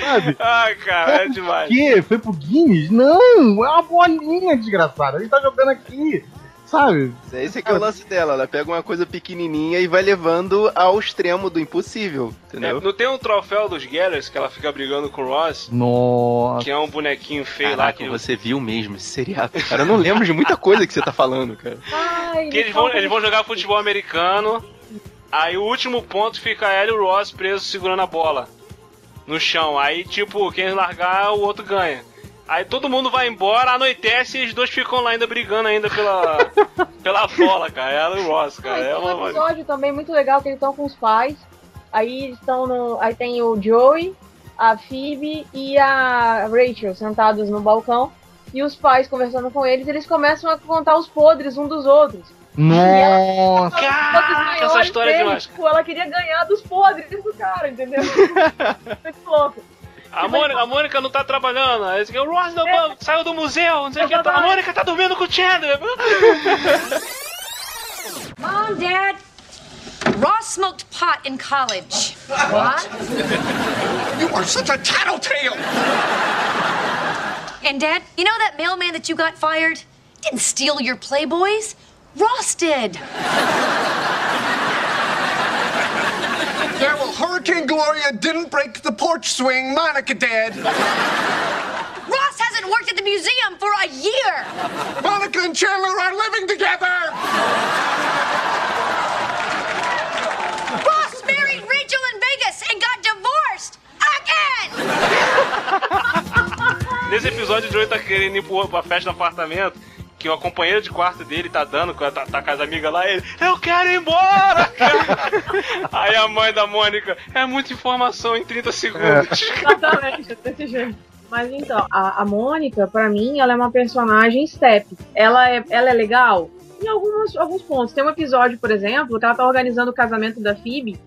Sabe? Ai, cara, é demais. Que? Foi pro Guinness? Não, é uma bolinha desgraçada. A gente tá jogando aqui, sabe? Esse aqui é o lance dela. Ela pega uma coisa pequenininha e vai levando ao extremo do impossível, É, entendeu? não tem um troféu dos Gellers que ela fica brigando com o Ross? Nossa. Que é um bonequinho feio lá Caraca, que, você viu mesmo esse seriado. Cara, eu não lembro de muita coisa que você tá falando, cara. Ai, que eles vão, eles vão jogar futebol americano. Aí o último ponto fica ela e o Ross presos segurando a bola no chão. Aí, tipo, quem largar, o outro ganha. Aí todo mundo vai embora, anoitece e os dois ficam lá ainda brigando ainda pela, pela bola, cara. Ela e o Ross, cara. e É tem um uma... episódio também muito legal que eles estão com os pais. Aí estão no. Aí tem o Joey, a Phoebe e a Rachel sentados no balcão. E os pais conversando com eles, eles começam a contar os podres um dos outros. Nossa. Caraca, essa história é demais. Tipo, ela queria ganhar dos podres do cara, entendeu? Muito louco. A Mônica, a Mônica não tá trabalhando. Aí o Ross não, saiu do museu, não sei o que. A Mônica tá dormindo com o Chandler. Mom, Dad, Ross smoked pot in college. What? You are such a tattletale! And Dad, you know that mailman that you got fired? Didn't steal your Playboys. Ross did. Yeah, well, Hurricane Gloria didn't break the porch swing. Monica did. Ross hasn't worked at the museum for a year. Monica and Chandler are living together. Ross married Rachel in Vegas and got divorced again. Nesse episódio, o Joey tá querendo ir pro, pra festa no apartamento. Que o companheiro de quarto dele tá dando, tá, tá com as amigas lá, ele, eu quero ir embora, cara. Aí a mãe da Mônica, é muita informação em 30 segundos. Exatamente, desse jeito. Mas então, a, a Mônica, pra mim, ela é uma personagem step. Ela é, ela é legal em alguns, alguns pontos. Tem um episódio, por exemplo, que ela tá organizando o casamento da Phoebe.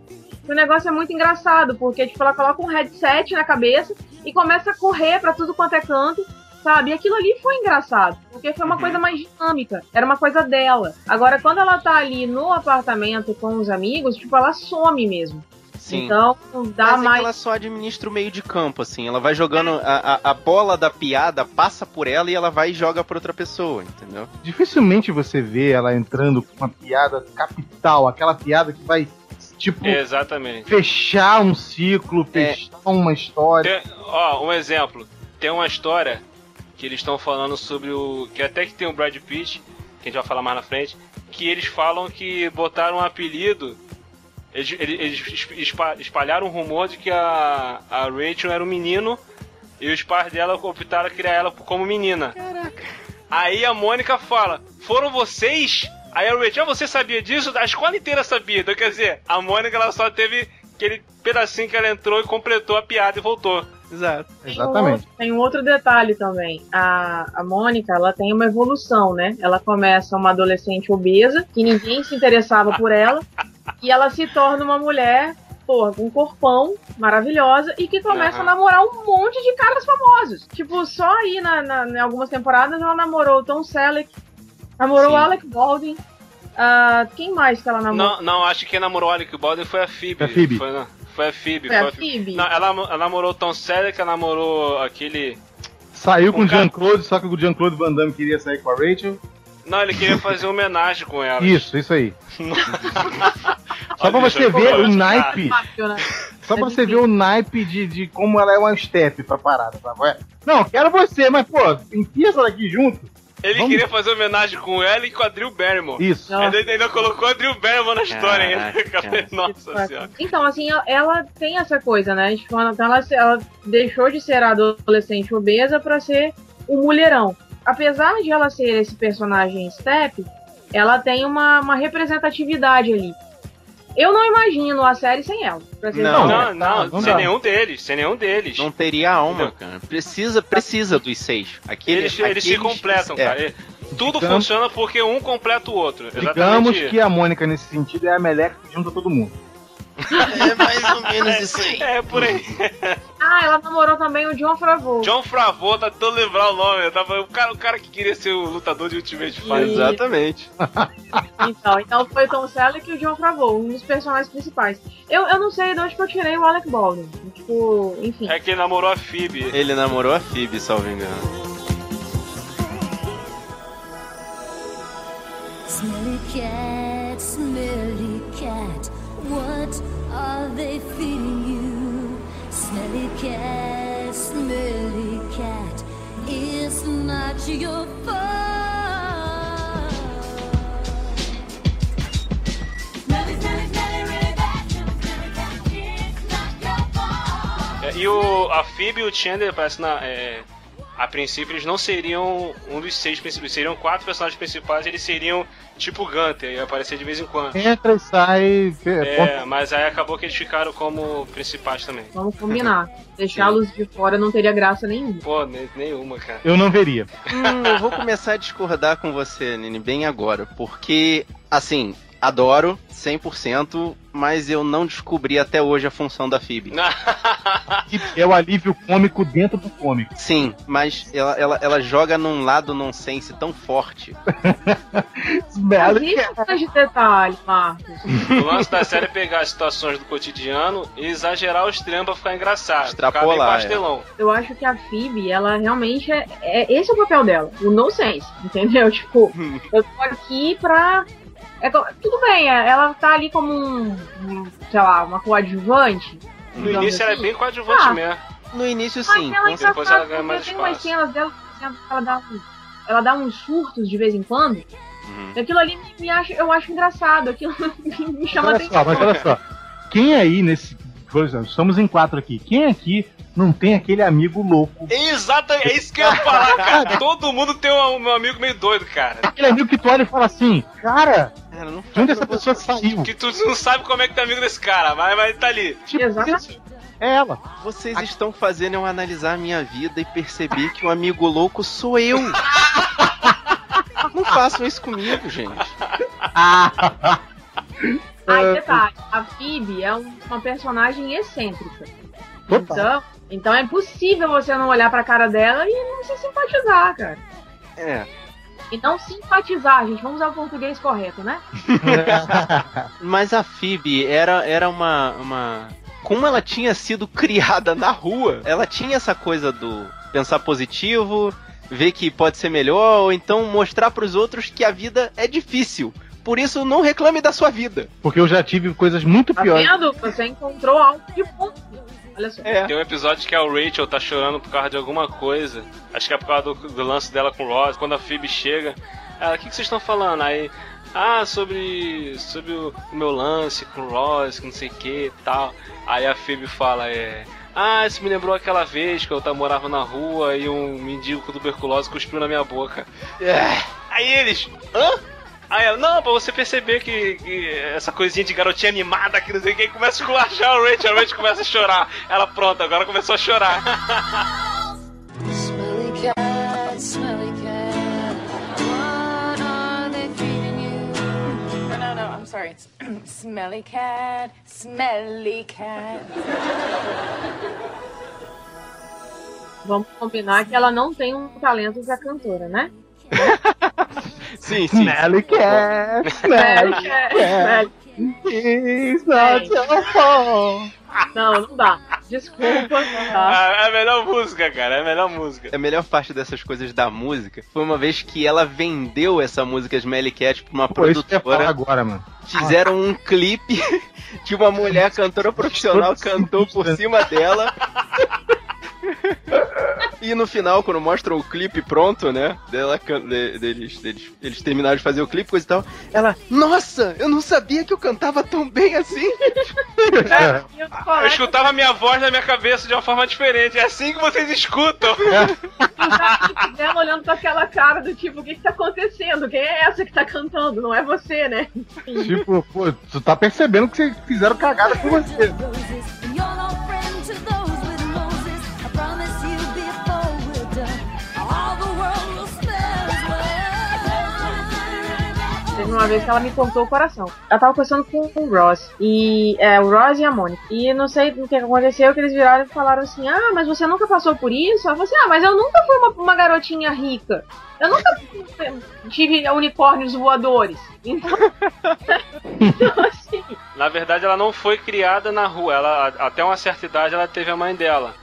E o negócio é muito engraçado, porque tipo, ela coloca um headset na cabeça e começa a correr pra tudo quanto é canto. Sabe? E aquilo ali foi engraçado, porque foi uma Uhum. coisa mais dinâmica, era uma coisa dela. Agora, quando ela tá ali no apartamento com os amigos, tipo, ela some mesmo. Sim. Então, dá Mas é que mais. ela só administra o meio de campo, assim. Ela vai jogando. A, a, a bola da piada passa por ela e ela vai e joga pra outra pessoa, entendeu? Dificilmente você vê ela entrando com uma piada capital, aquela piada que vai, tipo, Exatamente. fechar um ciclo, É. fechar uma história. Tem- ó, um exemplo. Tem uma história que eles estão falando sobre o. Que até que tem o Brad Pitt, que a gente vai falar mais na frente, que eles falam que botaram um apelido Eles, eles- eles espa- espalharam um rumor de que a, a Rachel era um menino e os pais dela optaram a criar ela como menina. Caraca. Aí a Mônica fala: Foram vocês? Aí a Rachel, ah, você sabia disso? A escola inteira sabia. Então quer dizer, a Mônica ela só teve aquele pedacinho que ela entrou e completou a piada e voltou. Exato. Tem um outro- Tem um outro detalhe também. A, a Mônica, ela tem uma evolução, né? Ela começa uma adolescente obesa, que ninguém se interessava por ela, e ela se torna uma mulher, porra, com um corpão maravilhosa e que começa Aham. a namorar um monte de caras famosos. Tipo, só aí na, na- em algumas temporadas ela namorou o Tom Selleck, namorou Sim. o Alec Baldwin. ah, quem mais que ela namorou? Não, não, acho que quem namorou o Alec Baldwin foi a Phoebe. A Phoebe. Foi, não, foi a Phoebe. Foi a Phoebe? Não, ela, ela namorou o Tom Selleck, ela namorou aquele... Saiu com o Jean-Claude, só que o Jean-Claude Van Damme queria sair com a Rachel. Não, ele queria fazer uma homenagem com ela. Isso, isso aí. Só pra você isso é ver o naipe. Né? Só pra você ver o naipe de, de como ela é uma step pra parada? É. Não, quero você, mas pô, enfia essa daqui junto. Ele Vamos- queria fazer homenagem com ela e com a Drew Barrymore. Isso. Não. Ainda, ainda colocou a Drew Barrymore na história ainda. Caraca, cara. Nossa senhora. Então, assim, ela- tem essa coisa, né? Tipo, ela, ela, ela deixou de ser a adolescente obesa pra ser o mulherão. Apesar de ela ser esse personagem step, ela tem uma, uma representatividade ali. Eu não imagino a série sem ela. Não, Não, não, não sem dá. nenhum deles, sem nenhum deles. Não teria alma, cara. Precisa, precisa dos seis. Aquele, eles, eles se aqueles- completam, é. cara. Tudo Digamos- funciona porque um completa o outro. Digamos que a Mônica, nesse sentido, é a meleca que junta todo mundo. É mais ou menos isso aí. É, por aí. Ah, ela namorou também o John Favreau. John Favreau, tá tentando lembrar o nome. Eu tava, o, cara, o cara que queria ser o lutador de Ultimate Fighter. Exatamente. Então, então foi o Tom Selleck e o John Favreau, um dos personagens principais. Eu, eu não sei de onde que eu tirei o Alec Baldwin. Tipo, enfim. É que ele namorou a Phoebe. Ele namorou a Phoebe, salvo engano. Smelly cat, smelly cat, what are they feeding you? Smelly cat, smelly cat, it's not your fault. Smelly, smelly, smelly, really bad. Smelly cat, it's not your fault. E Phoebe e o Chandler, parece na. é, a princípio, eles não seriam um dos seis principais. Seriam quatro personagens principais, eles seriam tipo Gunter, ia aparecer de vez em quando. Entra e sai. É, mas aí acabou que eles ficaram como principais também. Vamos combinar. Deixá-los de fora não teria graça nenhuma. Pô, ne- nenhuma, cara. Eu não veria. Hum, eu vou começar a discordar com você, Nini, bem agora. Porque, assim, adoro 100%, mas eu não descobri até hoje a função da Phoebe. É o alívio cômico dentro do cômico. Sim, mas ela, ela, ela joga num lado nonsense tão forte. Mas isso é de detalhe, Marcos. O lance da série é pegar as situações do cotidiano e exagerar o extremo pra ficar engraçado. Extrapolar, pastelão. Eu acho que a Phoebe, ela realmente é, é- Esse é o papel dela, o nonsense, entendeu? Tipo, eu tô aqui pra. É tudo bem, é- ela tá ali como um. sei lá, uma coadjuvante. No início ela é assim. bem coadjuvante Ah, mesmo. No início, Mas sim. ela certeza. depois ela ganha mais tem umas espaço. cenas dela por exemplo, que ela dá, um- ela dá uns surtos de vez em quando. Uhum. E aquilo ali me, me acha, eu acho engraçado, aquilo me chama Olha atenção. só, mas olha só. Quem aí nesse. Por exemplo, estamos em quatro aqui. Quem aqui não tem aquele amigo louco? Exato, é isso que eu ia falar, cara. Todo mundo tem um, um amigo meio doido, cara. Aquele amigo que tu olha e fala assim, cara, Cara, não de onde essa pessoa saiu? Que tu não sabe como é que tá amigo desse cara, mas, mas tá ali. Tipo, Exatamente. É ela. Vocês estão fazendo eu analisar a minha vida e perceber que o amigo louco sou eu. Não façam isso comigo, gente. Aí, detalhe, a Phoebe é um- uma personagem excêntrica. Total. Então, então é impossível você não olhar pra cara dela e não se simpatizar, cara. É. E não simpatizar, gente. Vamos usar o português correto, né? Mas a Phoebe era, era uma, uma. Como ela tinha sido criada na rua, ela tinha essa coisa do pensar positivo, ver que pode ser melhor, ou então mostrar pros outros que a vida é difícil. Por isso, não reclame da sua vida. Porque eu já tive coisas muito Tá piores. vendo? Você encontrou algo de bom. Olha só. É. Tem um episódio que a Rachel tá chorando por causa de alguma coisa. Acho que é por causa do, do lance dela com o Ross. Quando a Phoebe chega, ela, o que, que vocês estão falando? Aí, Ah, sobre, sobre o, o meu lance com o Ross, com não sei o que e tal. Aí a Phoebe fala, é. Ah, isso me lembrou aquela vez que eu tava- morava na rua e um mendigo com tuberculose cuspiu na minha boca. É. Aí eles. Hã? Aí ela, não, pra você perceber que, que essa coisinha de garotinha animada que não sei o que, aí começa a esculachar o Rachel, a Rachel começa a chorar. Ela, pronto, agora começou a chorar. Smelly cat, smelly cat. What are they feeding you? No, no, no, I'm sorry. It's smelly cat, smelly cat. Vamos combinar que ela não tem um talento pra cantora, né? Sim, sim. Smelly cat, smelly cat. Smelly It's not your fault. Não, não dá. Desculpa, não dá. É a melhor música, cara, é a melhor música. A melhor parte dessas coisas da música foi uma vez que ela vendeu essa música Smelly Cat pra uma Pô, produtora. agora, mano. Fizeram um clipe de uma mulher cantora profissional cantou por cima dela. E no final, quando mostra o clipe pronto, né? Dela, de- deles, deles, eles terminaram de fazer o clipe, coisa e tal. Ela, nossa, eu não sabia que eu cantava tão bem assim. É. Eu escutava a minha voz na minha cabeça de uma forma diferente. É assim que vocês escutam. os dela olhando com aquela cara do tipo, o que que tá acontecendo? Quem é essa que tá cantando? Não é você, né? Tipo, pô, tu tá percebendo que vocês fizeram cagada com você. Teve uma vez que ela me contou o coração. Ela tava conversando com o Ross. E é, o Ross e a Mônica. E não sei o que aconteceu, que eles viraram e falaram assim: Ah, mas você nunca passou por isso? Ela falou assim: Ah, mas eu nunca fui uma, uma garotinha rica. Eu nunca tive unicórnios voadores. Então, então assim. Na verdade, ela não foi criada na rua. Ela, até uma certa idade, ela teve a mãe dela.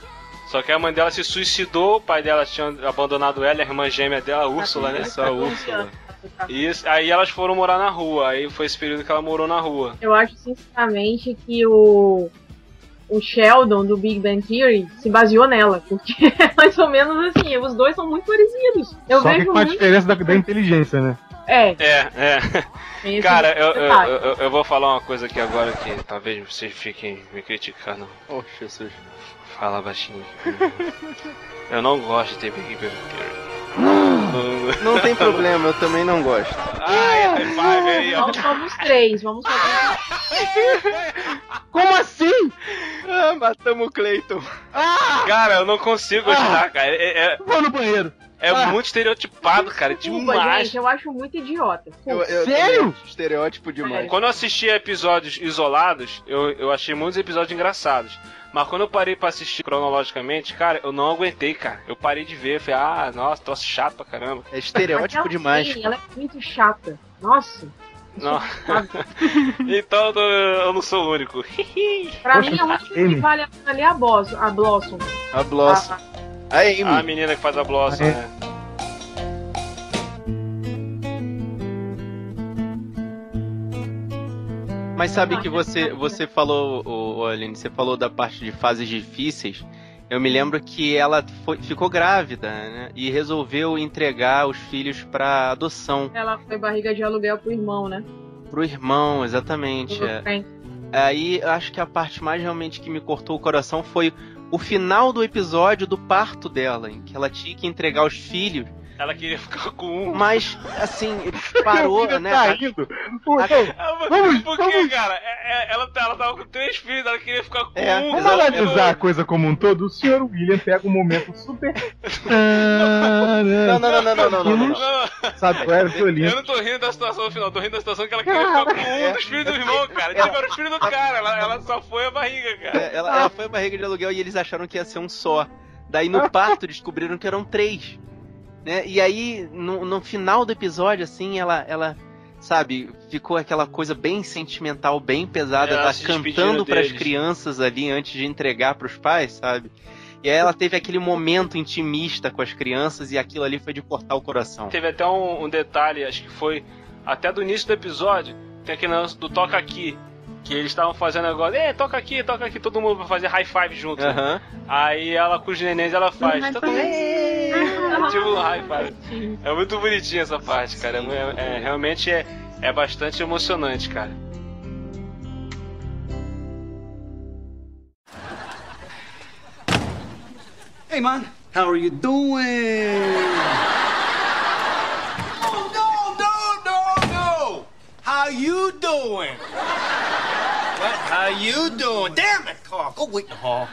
Só que a mãe dela se suicidou, o pai dela tinha abandonado ela, a irmã gêmea dela, a Úrsula, né? Isso, a Úrsula. Isso, aí elas foram morar na rua. Aí foi esse período que ela morou na rua. Eu acho sinceramente que o o Sheldon do Big Bang Theory se baseou nela, porque é mais ou menos assim, os dois são muito parecidos. Eu Só que vejo com a muito. diferença da, da inteligência, né? É, É, é. Cara, eu, eu, eu, eu vou falar uma coisa aqui agora que talvez vocês fiquem me criticando. Oh, Jesus. Fala baixinho. Eu não gosto de ter Big Bang Theory. Não- Não tem problema, eu também não gosto. Ai, high five aí, ó. Vamos somos três, vamos fazer. Como assim? Ah, matamos o Clayton. Cara, eu não consigo gostar, cara. É, é, Vou no banheiro. é Ah. muito estereotipado, cara. Desculpa, Demais. gente, eu acho muito idiota. Eu, eu Sério? Estereótipo demais. Quando eu assisti episódios isolados, eu, eu achei muitos episódios engraçados. Mas quando eu parei pra assistir cronologicamente, cara, eu não aguentei, cara. Eu parei de ver, falei, ah, nossa, troço chato pra caramba. É estereótipo Aquela demais. Amy, ela é muito chata. Nossa. Não. então eu não sou o único. Pra Poxa, mim, a única que vale a pena ali é a Blossom. A Blossom. A Blossom. A- A Amy. A menina que faz a Blossom, Ah, é. né? Mas sabe que você, você falou, Aline, você falou da parte de fases difíceis. Eu me lembro que ela foi- ficou grávida, né? E resolveu entregar os filhos pra adoção. Ela foi barriga de aluguel pro irmão, né? Pro irmão, exatamente. É. Aí acho que a parte mais realmente que me cortou o coração foi o final do episódio do parto dela, em que ela tinha que entregar os filhos. Ela queria ficar com um. Mas, assim, ele parou, né? Tá indo. Pô, A- Vamos, Por que, cara? É- é- ela, ela tava com três filhos, ela queria ficar com É, um. Vamos analisar a coisa como um todo. O senhor William pega um momento super. Não, não, não, não, não, não, não, não. Não, Sabe qual era o seu eu lindo? não tô rindo da situação no final, tô rindo da situação que ela queria ficar com um dos filhos do irmão, cara. Tipo, era os filhos do cara, ela, ela só foi a barriga, cara. É, ela, ela foi a barriga de aluguel e eles acharam que ia ser um só. Daí no parto descobriram que eram três. Né? E aí, no, no final do episódio, assim, ela, ela, sabe, ficou aquela coisa bem sentimental, bem pesada, Ela tá se despedindo cantando pras deles. crianças ali antes de entregar pros pais, sabe? E aí ela teve aquele momento intimista com as crianças e aquilo ali foi de cortar o coração. Teve até um, um detalhe, acho que foi até do início do episódio, tem aquele lance do toca aqui. Que eles estavam fazendo negócio, é, toca aqui, toca aqui, todo mundo vai fazer high five junto. né? Aí ela com os nenéns ela faz. Toca- five. É, tipo um high five. É muito bonitinha essa parte, cara. É, é- realmente é, é bastante emocionante, cara. Hey, man, how are you doing? Oh, no, no, no, no! How you doing? How you doing? Damn it, Carl. Go wait in the hall.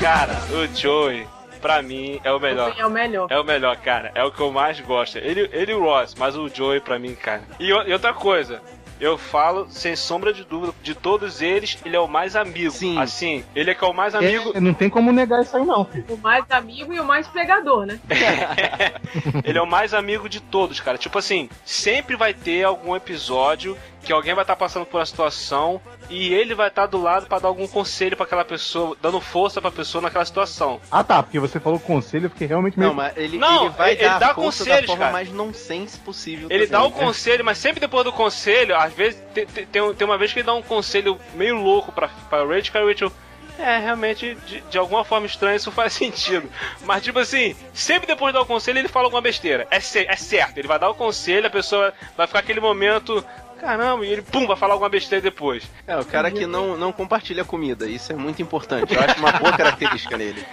Cara, o Joey, pra mim, é o melhor. É o melhor. É o melhor, cara. É o que eu mais gosto. Ele, ele e o Ross, mas o Joey pra mim, cara. E, e outra coisa. Eu falo, sem sombra de dúvida, de todos eles, ele é o mais amigo. Sim. Assim, ele é que é o mais amigo. É, não tem como negar isso aí, não, filho. O mais amigo e o mais pegador, né? ele é o mais amigo de todos, cara. Tipo assim, sempre vai ter algum episódio que alguém vai estar passando por uma situação e ele vai estar do lado pra dar algum conselho pra aquela pessoa, dando força pra pessoa naquela situação. Ah, tá, porque você falou conselho, fiquei realmente meio... Não, mas ele, Não, ele vai ele- dar dá a força da conselhos, forma cara. mais nonsense possível. Ele dá também. o conselho, mas sempre depois do conselho, às vezes tem, tem- tem, uma vez que ele dá um conselho meio louco pra, pra Rachel, que a Rachel. É, realmente, de, de alguma forma estranha isso faz sentido. Mas, tipo assim, sempre depois de dar o conselho, ele fala alguma besteira. É, ce- é certo, ele vai dar o conselho, a pessoa vai ficar aquele momento. Caramba, e ele, pum, vai falar alguma besteira depois. É, o cara que não, não compartilha comida. Isso é muito importante. Eu acho uma boa característica nele.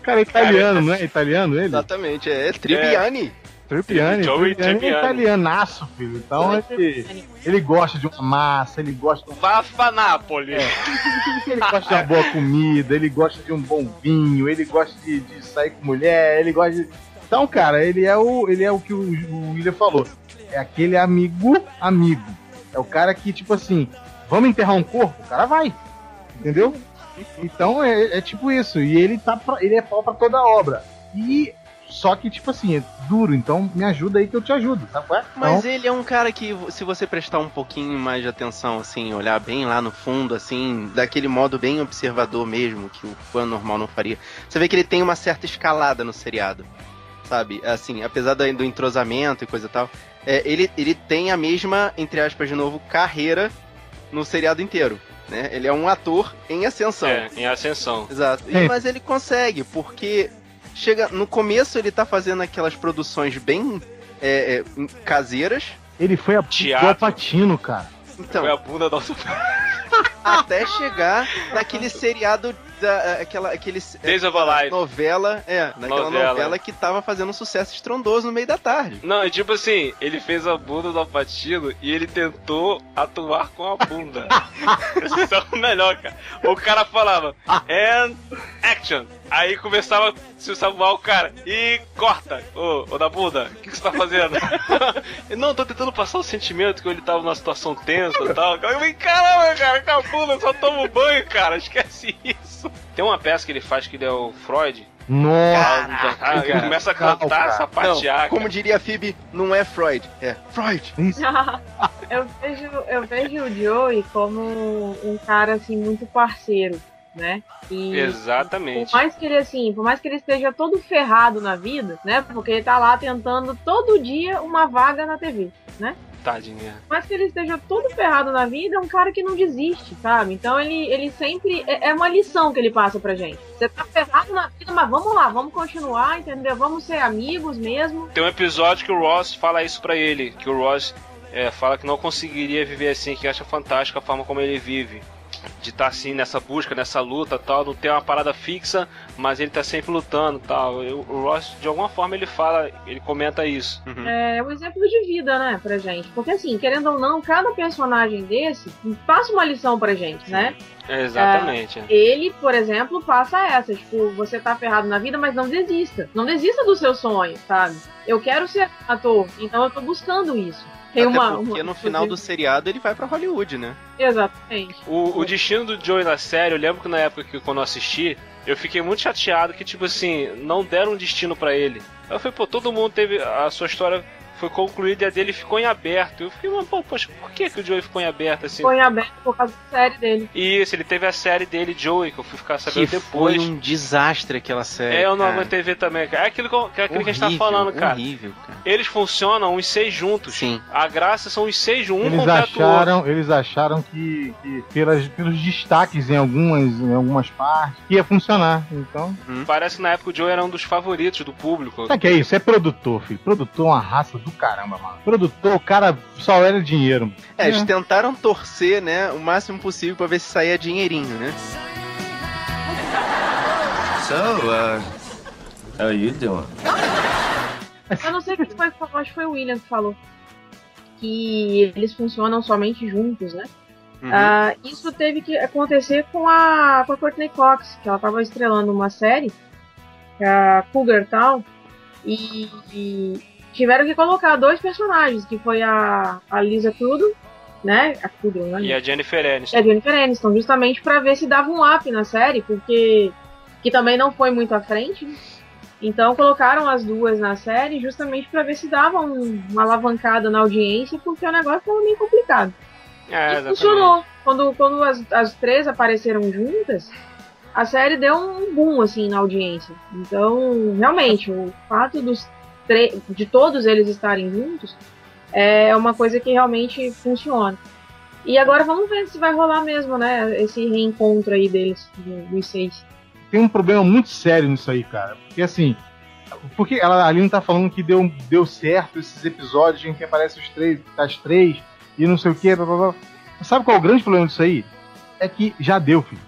Cara, é italiano, não é? Italiano ele? Exatamente, é Triviani. Trippiani, Joey Trippiani é italianaço, filho. Então ele, ele gosta de uma massa, ele gosta, Vá pra Nápoles. ele gosta de uma boa comida, ele gosta de um bom vinho, ele gosta de, de sair com mulher, ele gosta de. Então, cara, ele é o, ele é o que o, o William falou. É aquele amigo amigo. É o cara que, tipo assim, vamos enterrar um corpo? O cara vai. Entendeu? Então é, é tipo isso. E ele tá pra- ele é pau pra toda obra. E só que, tipo assim, é duro, então me ajuda aí que eu te ajudo, qual é? Mas Então, ele é um cara que, se você prestar um pouquinho mais de atenção, assim, olhar bem lá no fundo, assim, daquele modo bem observador mesmo, que o fã normal não faria, você vê que ele tem uma certa escalada no seriado. Sabe? Assim, apesar do entrosamento e coisa e tal, é, ele, ele tem a mesma, entre aspas, de novo, carreira no seriado inteiro. Né? Ele é um ator em ascensão. É, em ascensão. Exato. E- mas ele consegue, porque chega no começo ele tá fazendo aquelas produções bem é, é, caseiras. ele foi a Teatro. Patino, cara. Então, Foi a bunda da até chegar naquele seriado da aquela aquele Days of a Life. novela, é, naquela Novela. novela. que tava fazendo um sucesso estrondoso no meio da tarde. Não, é tipo assim, ele fez a bunda do Alpatino e ele tentou atuar com a bunda. Isso é o melhor, cara. O cara falava, and action. Aí começava a se salvar o cara e corta. Ô, ô da bunda, o que, que você tá fazendo? Não, tô tentando passar o sentimento que ele tava numa situação tensa e tal. Eu falei, caramba, cara, com a bunda, eu só tomo banho, cara, esquece isso. Tem uma peça que ele faz que ele é o Freud. Nossa! Ah, ele começa a cantar, cara. sapatear. Não, como diria a Phoebe, não é Freud, é Freud. Isso. eu, vejo, eu vejo o Joey como um cara assim muito parceiro, né? E Exatamente. por mais que ele assim, por mais que ele esteja todo ferrado na vida, né? Porque ele tá lá tentando todo dia uma vaga na TV, né? Tadinha. Por mais que ele esteja todo ferrado na vida, é um cara que não desiste, sabe? Então ele, ele sempre. É é uma lição que ele passa pra gente. Você tá ferrado na vida, mas vamos lá, vamos continuar, entendeu? Vamos ser amigos mesmo. Tem um episódio que o Ross fala isso pra ele, que o Ross é, fala que não conseguiria viver assim, que acha fantástica a forma como ele vive. De estar assim nessa busca, nessa luta tal, não ter uma parada fixa, mas ele tá sempre lutando tal. Eu- O Ross, de alguma forma, ele fala, ele comenta isso. É um exemplo de vida, né, pra gente. Porque assim, querendo ou não, cada personagem desse passa uma lição pra gente, né? É, exatamente. Ele, por exemplo, passa essa, tipo, você tá ferrado na vida, mas não desista. Não desista do seu sonho, sabe? Eu quero ser ator, então eu tô buscando isso. Tem Até uma, porque uma- no final do seriado ele vai pra Hollywood, né? Exatamente. O, o destino do Joey na série, eu lembro que na época que quando eu assisti, eu fiquei muito chateado que, tipo assim, não deram um destino pra ele. Eu falei, pô, todo mundo teve a sua história foi concluída e a dele ficou em aberto. Eu fiquei, mas, pô, poxa, por que, que o Joey ficou em aberto assim? Foi em aberto por causa da série dele. Isso, ele teve a série dele, Joey, que eu fui ficar Que sabendo depois. foi um desastre aquela série. É, eu não cara. aguentei ver também, cara. É aquilo que, que é aquilo que a gente tá Horrível, falando, cara. Horrível, cara. Eles funcionam os seis juntos. Sim. A graça são os seis juntos, um Eles acharam, eles acharam que, que pelas, pelos destaques em algumas, em algumas partes ia funcionar. Então, Parece que na época o Joey era um dos favoritos do público. sabe que é isso? É produtor, filho. Produtor é uma raça do caramba, mano. Produtor, o cara só era dinheiro. É, eles tentaram torcer, né, o máximo possível pra ver se saía dinheirinho, né? So, uh, how you doing? Eu não sei quem foi que falou, acho que foi o William que falou. Que eles funcionam somente juntos, né? Uhum. Ah, isso teve que acontecer com a, com a Courtney Cox, que ela tava estrelando uma série, que é a Cougar Town, e, e tiveram que colocar dois personagens, que foi a, a Lisa Kudrow, né? A Kudrow, né? E a Jennifer Aniston. É Jennifer Aniston, justamente pra ver se dava um up na série, porque que também não foi muito à frente. Então colocaram as duas na série justamente pra ver se dava um- uma alavancada na audiência, porque o negócio tava meio complicado. É, E funcionou. Quando, quando as, as três apareceram juntas, a série deu um boom assim na audiência. Então, realmente, o fato dos de todos eles estarem juntos é uma coisa que realmente funciona. E agora vamos ver se vai rolar mesmo, né? Esse reencontro aí deles, do- dos seis. Tem um problema muito sério nisso aí, cara. Porque assim. Porque ela, a Aline tá falando que deu, deu certo esses episódios em que aparecem os três, as três, e não sei o que. Blá, blá, blá. Sabe qual é o grande problema disso aí? É que já deu, filho.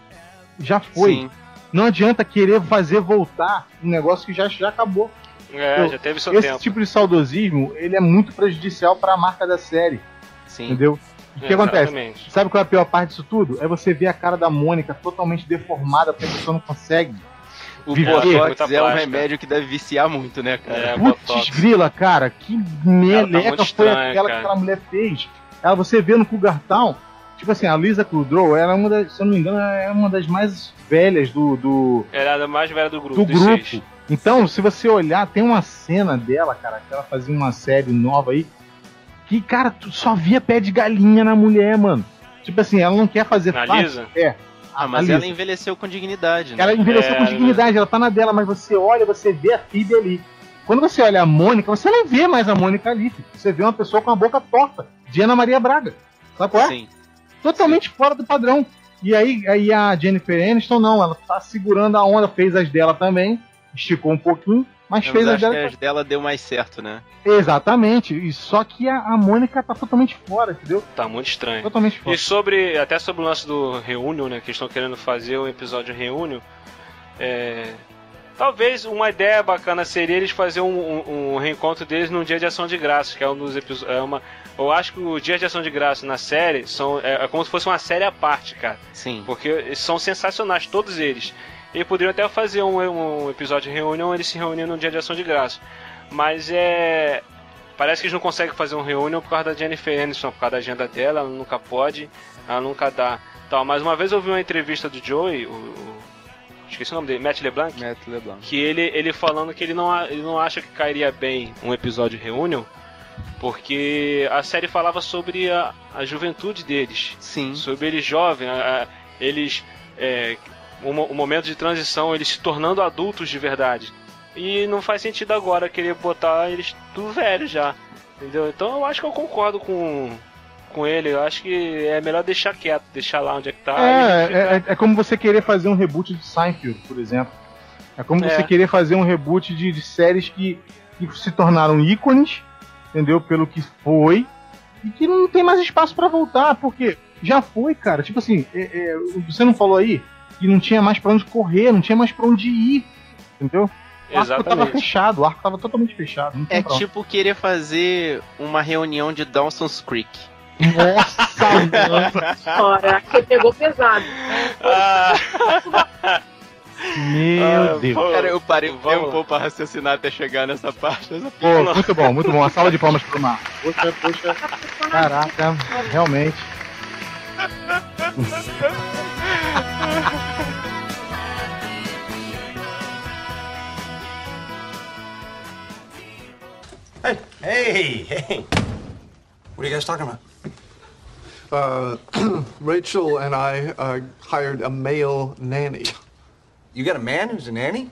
Já foi. Sim. Não adianta querer fazer voltar um negócio que já, já acabou. É, Eu- já teve seu Esse tempo. tipo de saudosismo, ele é muito prejudicial para a marca da série. Sim. Entendeu? O que Exatamente. acontece? Sabe qual é a pior parte disso tudo? É você ver a cara da Mônica totalmente deformada, porque a pessoa não consegue. O Viver. Botox Muita é um remédio que deve viciar muito, né, cara? É, Putz, Botox. grila, cara, que meleca muito foi estranha, aquela cara. que aquela mulher fez. Ela, você vê no Cougar Town, tipo assim, a Lisa Kudrow, ela é uma das, se eu não me engano, ela é uma das mais velhas do, do, Era a mais velha do grupo, do grupo. seis. Então, se você olhar, tem uma cena dela, cara, que ela fazia uma série nova aí, que, cara, tu só via pé de galinha na mulher, mano. Tipo assim, ela não quer fazer Na parte- Lisa? É. Ah, mas Lisa. ela envelheceu com dignidade, né? Ela envelheceu É, com dignidade, ela tá na dela, mas você olha, você vê a Phoebe ali. Quando você olha a Mônica, você não vê mais a Mônica ali. filho. Você vê uma pessoa com a boca torta, de Ana Maria Braga. Sabe qual é? Sim. Totalmente fora do padrão. E aí, aí a Jennifer Aniston, não, ela tá segurando a onda, fez as dela também, esticou um pouquinho, mas Mas fez as dela. as dela deu mais certo, né? Exatamente. E só que a, a Mônica tá totalmente fora, entendeu? Tá muito estranho. Totalmente fora. E sobre, até sobre o lance do Reunion, né, que estão querendo fazer um episódio Reunion, é, talvez uma ideia bacana seria eles fazer um, um- um reencontro deles num dia de ação de graças, que é um dos episódios, é uma, eu acho que o dia de ação de graça na série são, é, é como se fosse uma série à parte, cara, Sim. porque são sensacionais todos eles. E poderiam até fazer um, um episódio de Reunion, eles se reunindo num dia de ação de graça. Mas é. Parece que eles não conseguem fazer um reunião por causa da Jennifer Aniston, por causa da agenda dela, ela nunca pode, ela nunca dá. Tal, mas uma vez eu vi uma entrevista do Joey, o, o- esqueci o nome dele, Matt LeBlanc, Matt LeBlanc. que ele, ele falando que ele não, ele não acha que cairia bem um episódio de reunião, porque a série falava sobre a, a juventude deles, Sim. sobre eles jovens, a- a- eles é, o, o momento de transição, eles se tornando adultos de verdade. E não faz sentido agora querer botar eles tudo velho já. Entendeu? Então eu acho que eu concordo com, com ele. Eu acho que é melhor deixar quieto, deixar lá onde é que tá. É, ficar- é, é como você querer fazer um reboot de Seinfeld, por exemplo. É como É. você querer fazer um reboot de, de séries que, que se tornaram ícones, entendeu? Pelo que foi, e que não tem mais espaço pra voltar, porque já foi, cara. Tipo assim, é- é, você não falou aí que não tinha mais pra onde correr, não tinha mais pra onde ir, entendeu? O arco tava Exatamente. fechado, o arco tava totalmente fechado. É tipo querer fazer uma reunião de Dawson's Creek. Nossa, mano. Olha, você pegou pesado. Meu Ah, Deus. pô, Cara, eu parei um tempo pra raciocinar até chegar nessa parte. Pô, muito bom, muito bom. Uma salva de palmas pro Mar. Poxa, poxa. Caraca, realmente. Hey, Hey, hey. What are you guys talking about? Uh, Rachel and I uh, hired a male nanny. You got a man who's a nanny?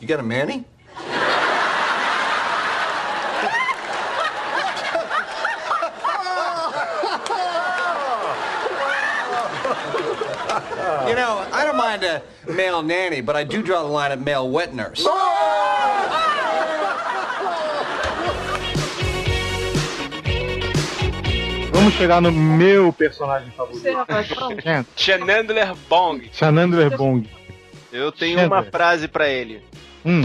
You got a manny? You know, I don't mind a male nanny, but I do draw the line at male wet nurse. Vamos chegar no meu personagem favorito. Chandler Bong. Chandler Bong. Eu tenho Chandler. uma frase pra ele. Hum.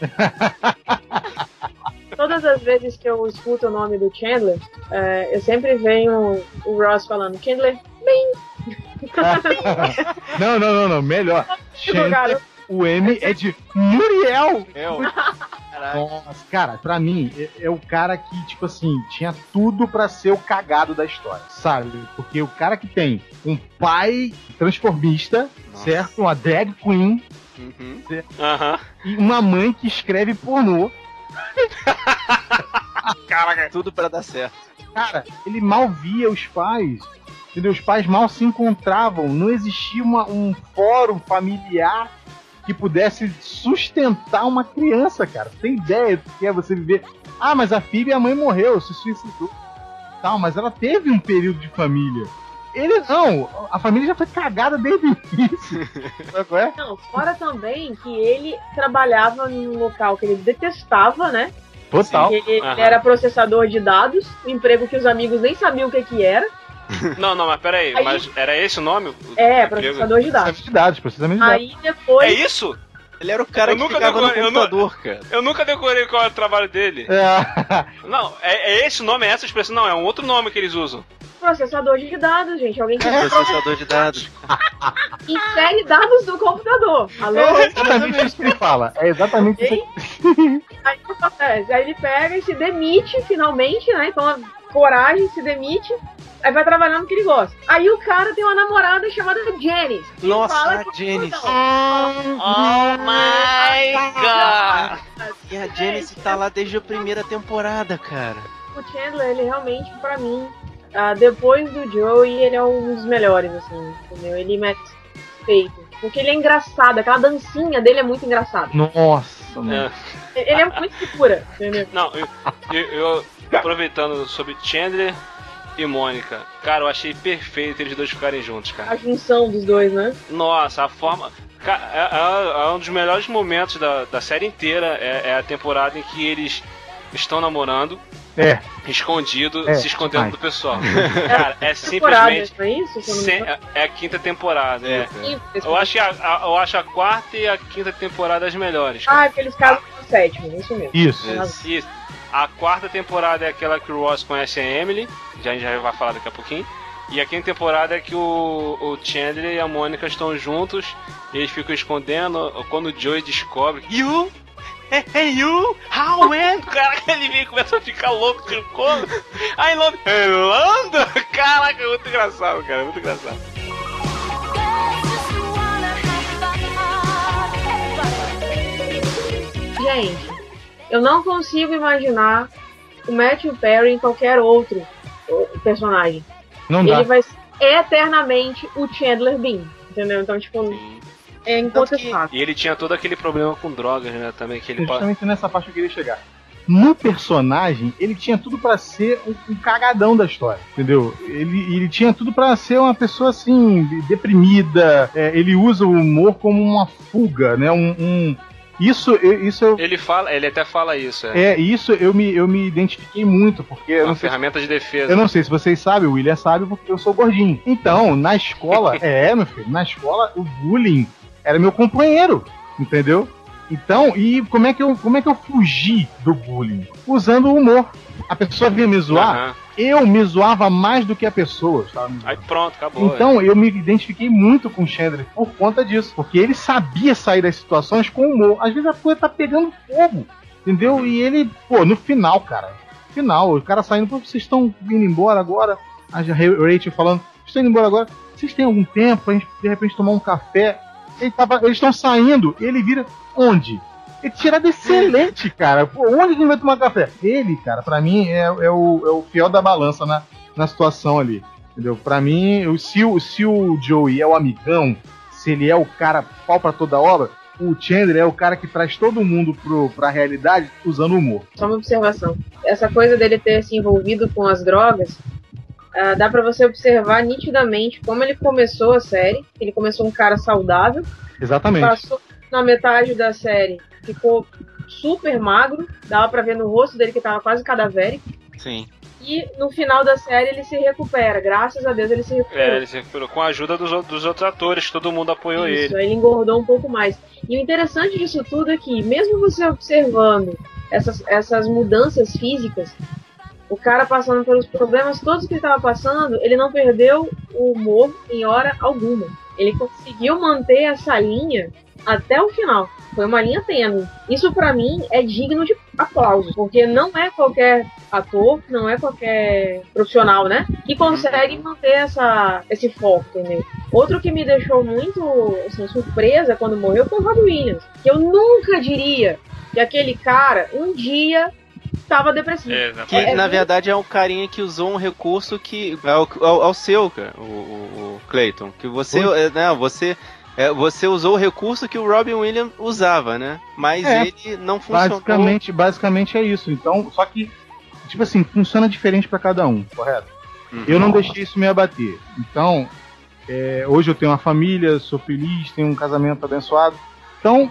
Todas as vezes que eu escuto o nome do Chandler, é, eu sempre venho o Ross falando, Chandler, bem. não, não, não, não. Melhor. Chandler, o M é de Muriel. Nossa, cara, pra mim, é, é o cara que, tipo assim, tinha tudo pra ser o cagado da história, sabe? Porque o cara que tem um pai transformista, certo? Uma drag queen Uhum. Aham. e uma mãe que escreve pornô. Caraca, tudo pra dar certo. Cara, ele mal via os pais. Entendeu? Os pais mal se encontravam. Não existia uma- um fórum familiar que pudesse sustentar uma criança, cara. Tem ideia do que é você viver. Ah, mas a filha e a mãe morreu, se suicidou. Tal, mas ela teve um período de família. Ele não, a família já foi cagada desde o início. É? Não, fora também que ele trabalhava num local que ele detestava, né? Total. Ele, ele era processador de dados, um emprego que os amigos nem sabiam o que, que era. Não, não, mas peraí, Aí- mas era esse o nome? O- É, processador de dados. Processamento de dados, processamento de dados. Aí depois. É isso? Ele era o cara Eu que nunca ficava no decorei- eu nu- computador, cara. Eu nunca decorei qual era o trabalho dele. É. Não, é, é esse o nome, é essa expressão? Não, é um outro nome que eles usam. Processador de dados, gente. Alguém que Processador de dados. insere dados no computador. Alô? É exatamente isso que ele fala. É exatamente isso. que- Aí o que acontece? Aí ele pega e se demite finalmente, né? Então coragem se demite. Aí vai trabalhar no que ele gosta. Aí o cara tem uma namorada chamada Janice. Nossa, fala a que- Janice. Oh my god! E a Janice tá lá desde a primeira temporada, cara. O Chandler, ele realmente, pra mim, ah, depois do Joey, ele é um dos melhores, assim, entendeu? Ele merece respeito. Porque ele é engraçado, aquela dancinha dele é muito engraçada. Nossa, mano. É. Ele é muito figura, entendeu? Não, eu, eu- eu- aproveitando sobre Chandler e Mônica, cara, eu achei perfeito eles dois ficarem juntos, cara. A junção dos dois, né? Nossa, a forma. É, é- é um dos melhores momentos da, da série inteira. É, é a temporada em que eles estão namorando, É. escondido, É, se escondendo demais. do pessoal. Cara, é Temporada, simplesmente. é isso? Sem- é a quinta temporada, é. Sim, Eu acho, que a, a- eu acho a quarta e a quinta temporada as melhores. cara. Ah, é porque eles casam no sétimo, isso mesmo. Isso. Isso. A quarta temporada é aquela que o Ross conhece a Emily, já a gente já vai falar daqui a pouquinho. E a quinta temporada é que o, o Chandler e a Mônica estão juntos, e eles ficam escondendo quando o Joey descobre. You? Hey, hey you? How man? Caraca, ele vem e começa a ficar louco de como? Ai, Londres. Caraca, é muito engraçado, cara, é muito engraçado. Gente, eu não consigo imaginar o Matthew Perry em qualquer outro personagem. Não dá. Ele vai ser eternamente o Chandler Bean, entendeu? Então, tipo, é incontestável. E ele tinha todo aquele problema com drogas, né? Também que ele Justamente nessa parte eu queria chegar. No personagem, ele tinha tudo pra ser um, um cagadão da história, entendeu? Ele, ele tinha tudo pra ser uma pessoa assim, deprimida. é, ele usa o humor como uma fuga, né? Um, um- isso, eu- isso eu- Ele fala, ele até fala isso, é. é isso eu me, eu me identifiquei muito porque Uma sei se- ferramenta de defesa. eu não sei se vocês sabem, o William sabe porque eu sou gordinho. Então, na escola, é, meu filho, na escola o bullying era meu companheiro, entendeu? Então, e como é que eu, como é que eu fugi do bullying? Usando o humor. A pessoa vinha me zoar, Aham. eu me zoava mais do que a pessoa, sabe? Aí pronto, acabou. Então, eu me identifiquei muito com o Chandler por conta disso. Porque ele sabia sair das situações com humor. Às vezes a coisa tá pegando fogo, entendeu? E ele, pô, no final, cara. Final, o cara saindo, pô, vocês estão indo embora agora? A Rachel falando, vocês estão indo embora agora? Vocês têm algum tempo pra gente, de repente, tomar um café? Ele tava, eles estão saindo e ele vira onde? E tirada excelente, cara. Pô, onde ele vai tomar café? Ele, cara, pra mim é, é o, é o fiel da balança na, na situação ali. Entendeu? Pra mim, se, o- se o Joey é o amigão, se ele é o cara pau pra toda obra, o Chandler é o cara que traz todo mundo pro, pra realidade usando humor. Só uma observação. Essa coisa dele ter se envolvido com as drogas, ah, dá pra você observar nitidamente como ele começou a série. Ele começou um cara saudável, Exatamente. passou na metade da série, ficou super magro, dava pra ver no rosto dele que tava quase cadavérico. Sim. E no final da série ele se recupera. Graças a Deus ele se recuperou. É, ele se recuperou com a ajuda dos, dos outros atores, todo mundo apoiou Isso, ele. aí ele engordou um pouco mais. E o interessante disso tudo é que, mesmo você observando essas, essas mudanças físicas, o cara passando pelos problemas todos que ele estava passando, ele não perdeu o humor em hora alguma. Ele conseguiu manter essa linha até o final. Foi uma linha tênue. Isso pra mim é digno de aplauso, porque não é qualquer ator, não é qualquer profissional, né, que consegue manter essa, esse foco, entendeu? Outro que me deixou muito assim, surpresa quando morreu foi o Rob Williams, que eu nunca diria que aquele cara um dia estava depressivo. Que É na muito- verdade é um carinha que usou um recurso que é o, ao, ao seu, cara, o, o, o Clayton. Que você, é, né, você, é, você usou o recurso que o Robin Williams usava, né? Mas É. ele não funcionou. Basicamente, basicamente é isso. Então, só que, tipo assim, funciona diferente pra cada um, correto? Uhum. Eu não deixei isso me abater. Então, é, hoje eu tenho uma família, sou feliz, tenho um casamento abençoado. Então,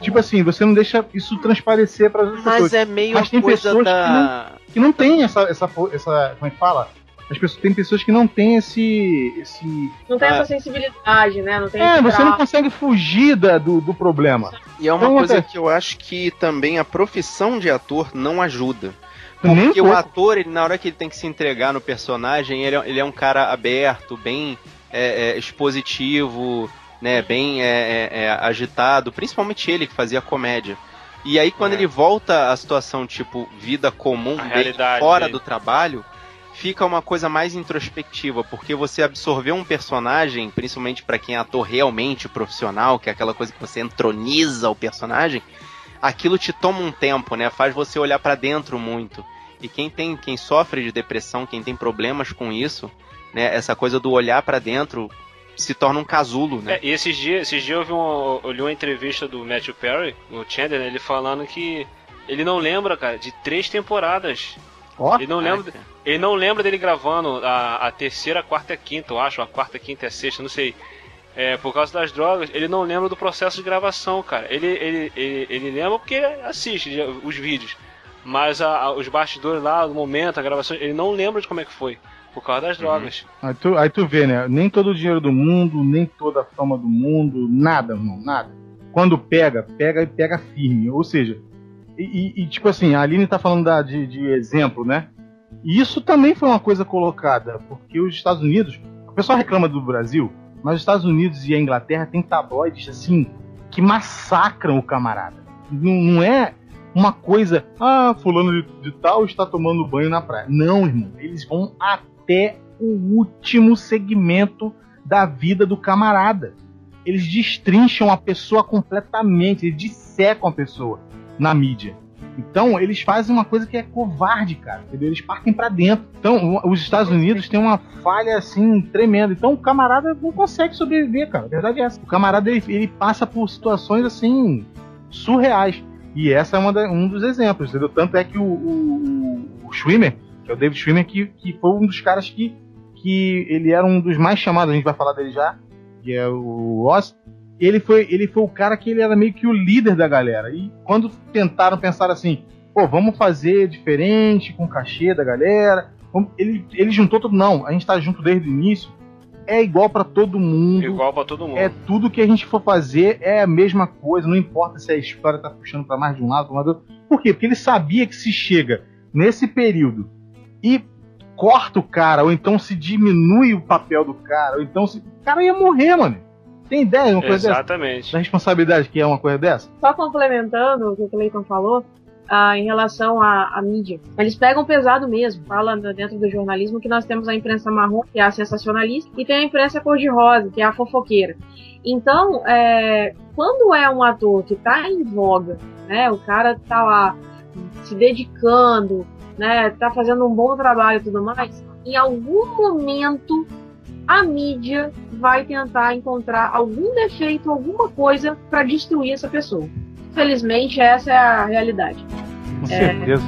tipo assim, você não deixa isso transparecer para outras Mas pessoas. é meio Mas tem coisa pessoas da- que não, que não tem essa, essa, essa, como é que fala? As pessoas, tem pessoas que não têm esse, esse Não tem Ah. essa sensibilidade, né? Não tem é, você não consegue fugir da- do, do problema. E é uma Então, coisa até- que eu acho que também a profissão de ator não ajuda. Porque o ator, ele, na hora que ele tem que se entregar no personagem, ele é, ele é um cara aberto, bem é, é, expositivo, né, bem é, é, é, agitado, principalmente ele que fazia comédia. E aí quando É. ele volta à situação tipo vida comum, dele, fora dele. do trabalho, fica uma coisa mais introspectiva, porque você absorveu um personagem, principalmente pra quem é ator realmente profissional, que é aquela coisa que você entroniza o personagem, aquilo te toma um tempo, né? Faz você olhar pra dentro muito. E quem tem, quem sofre de depressão, quem tem problemas com isso, né? Essa coisa do olhar pra dentro se torna um casulo, né? É, e esses dias, esses dias eu, vi um, eu li uma entrevista do Matthew Perry, o Chandler, né, ele falando que ele não lembra, cara, de três temporadas. Ó. Ele não lembra, ele não lembra dele gravando a, a terceira, a quarta e a quinta, eu acho, a quarta, a quinta e a sexta, não sei. É, por causa das drogas, ele não lembra do processo de gravação, cara. Ele, ele, ele, ele lembra porque assiste os vídeos. Mas a- a- os bastidores lá, no momento, a gravação, ele não lembra de como é que foi. Por causa das drogas. Aí tu, aí tu vê, né? Nem todo o dinheiro do mundo, nem toda a fama do mundo, nada, irmão, nada. Quando pega, pega e pega firme. Ou seja, e, e- e, tipo assim, a Aline tá falando da- de, de exemplo, né? E isso também foi uma coisa colocada, porque os Estados Unidos, o pessoal reclama do Brasil, mas os Estados Unidos e a Inglaterra têm tabloides, assim, que massacram o camarada. Não, não é uma coisa, ah, fulano de, de tal está tomando banho na praia. Não, irmão, eles vão até o último segmento da vida do camarada. Eles destrincham a pessoa completamente, eles dissecam a pessoa na mídia. Então, eles fazem uma coisa que é covarde, cara. Entendeu? Eles partem pra dentro. Então, os Estados Unidos têm uma falha assim tremenda. Então, o camarada não consegue sobreviver, cara. A verdade é essa. O camarada ele, ele passa por situações assim surreais. E essa é da- um dos exemplos, entendeu? Tanto é que o, o, o Schwimmer, é o David Schwimmer, que, que foi um dos caras que, que ele era um dos mais chamados, a gente vai falar dele já, que é o Ross. Ele foi, ele foi o cara que ele era meio que o líder da galera. E quando tentaram pensar assim, pô, vamos fazer diferente com o cachê da galera, ele, ele juntou tudo. Não, a gente tá junto desde o início. É igual pra todo mundo. Igual pra todo mundo. É tudo que a gente for fazer é a mesma coisa, não importa se a história tá puxando pra mais de um lado, pra mais do outro. Por quê? Porque ele sabia que se chega nesse período e corta o cara, ou então se diminui o papel do cara, ou então se. O cara ia morrer, mano. Tem ideia de uma coisa dessa? Exatamente. Da responsabilidade que é uma coisa dessa? Só complementando o que o Cleiton falou, ah, em relação à, à mídia. Eles pegam pesado mesmo. Fala dentro do jornalismo que nós temos a imprensa marrom, que é a sensacionalista, e tem a imprensa cor-de-rosa, que é a fofoqueira. Então, é, quando é um ator que tá em voga, né, o cara tá lá se dedicando, né, tá fazendo um bom trabalho e tudo mais, em algum momento a mídia vai tentar encontrar algum defeito, alguma coisa para destruir essa pessoa. Infelizmente, essa é a realidade. Com É. certeza.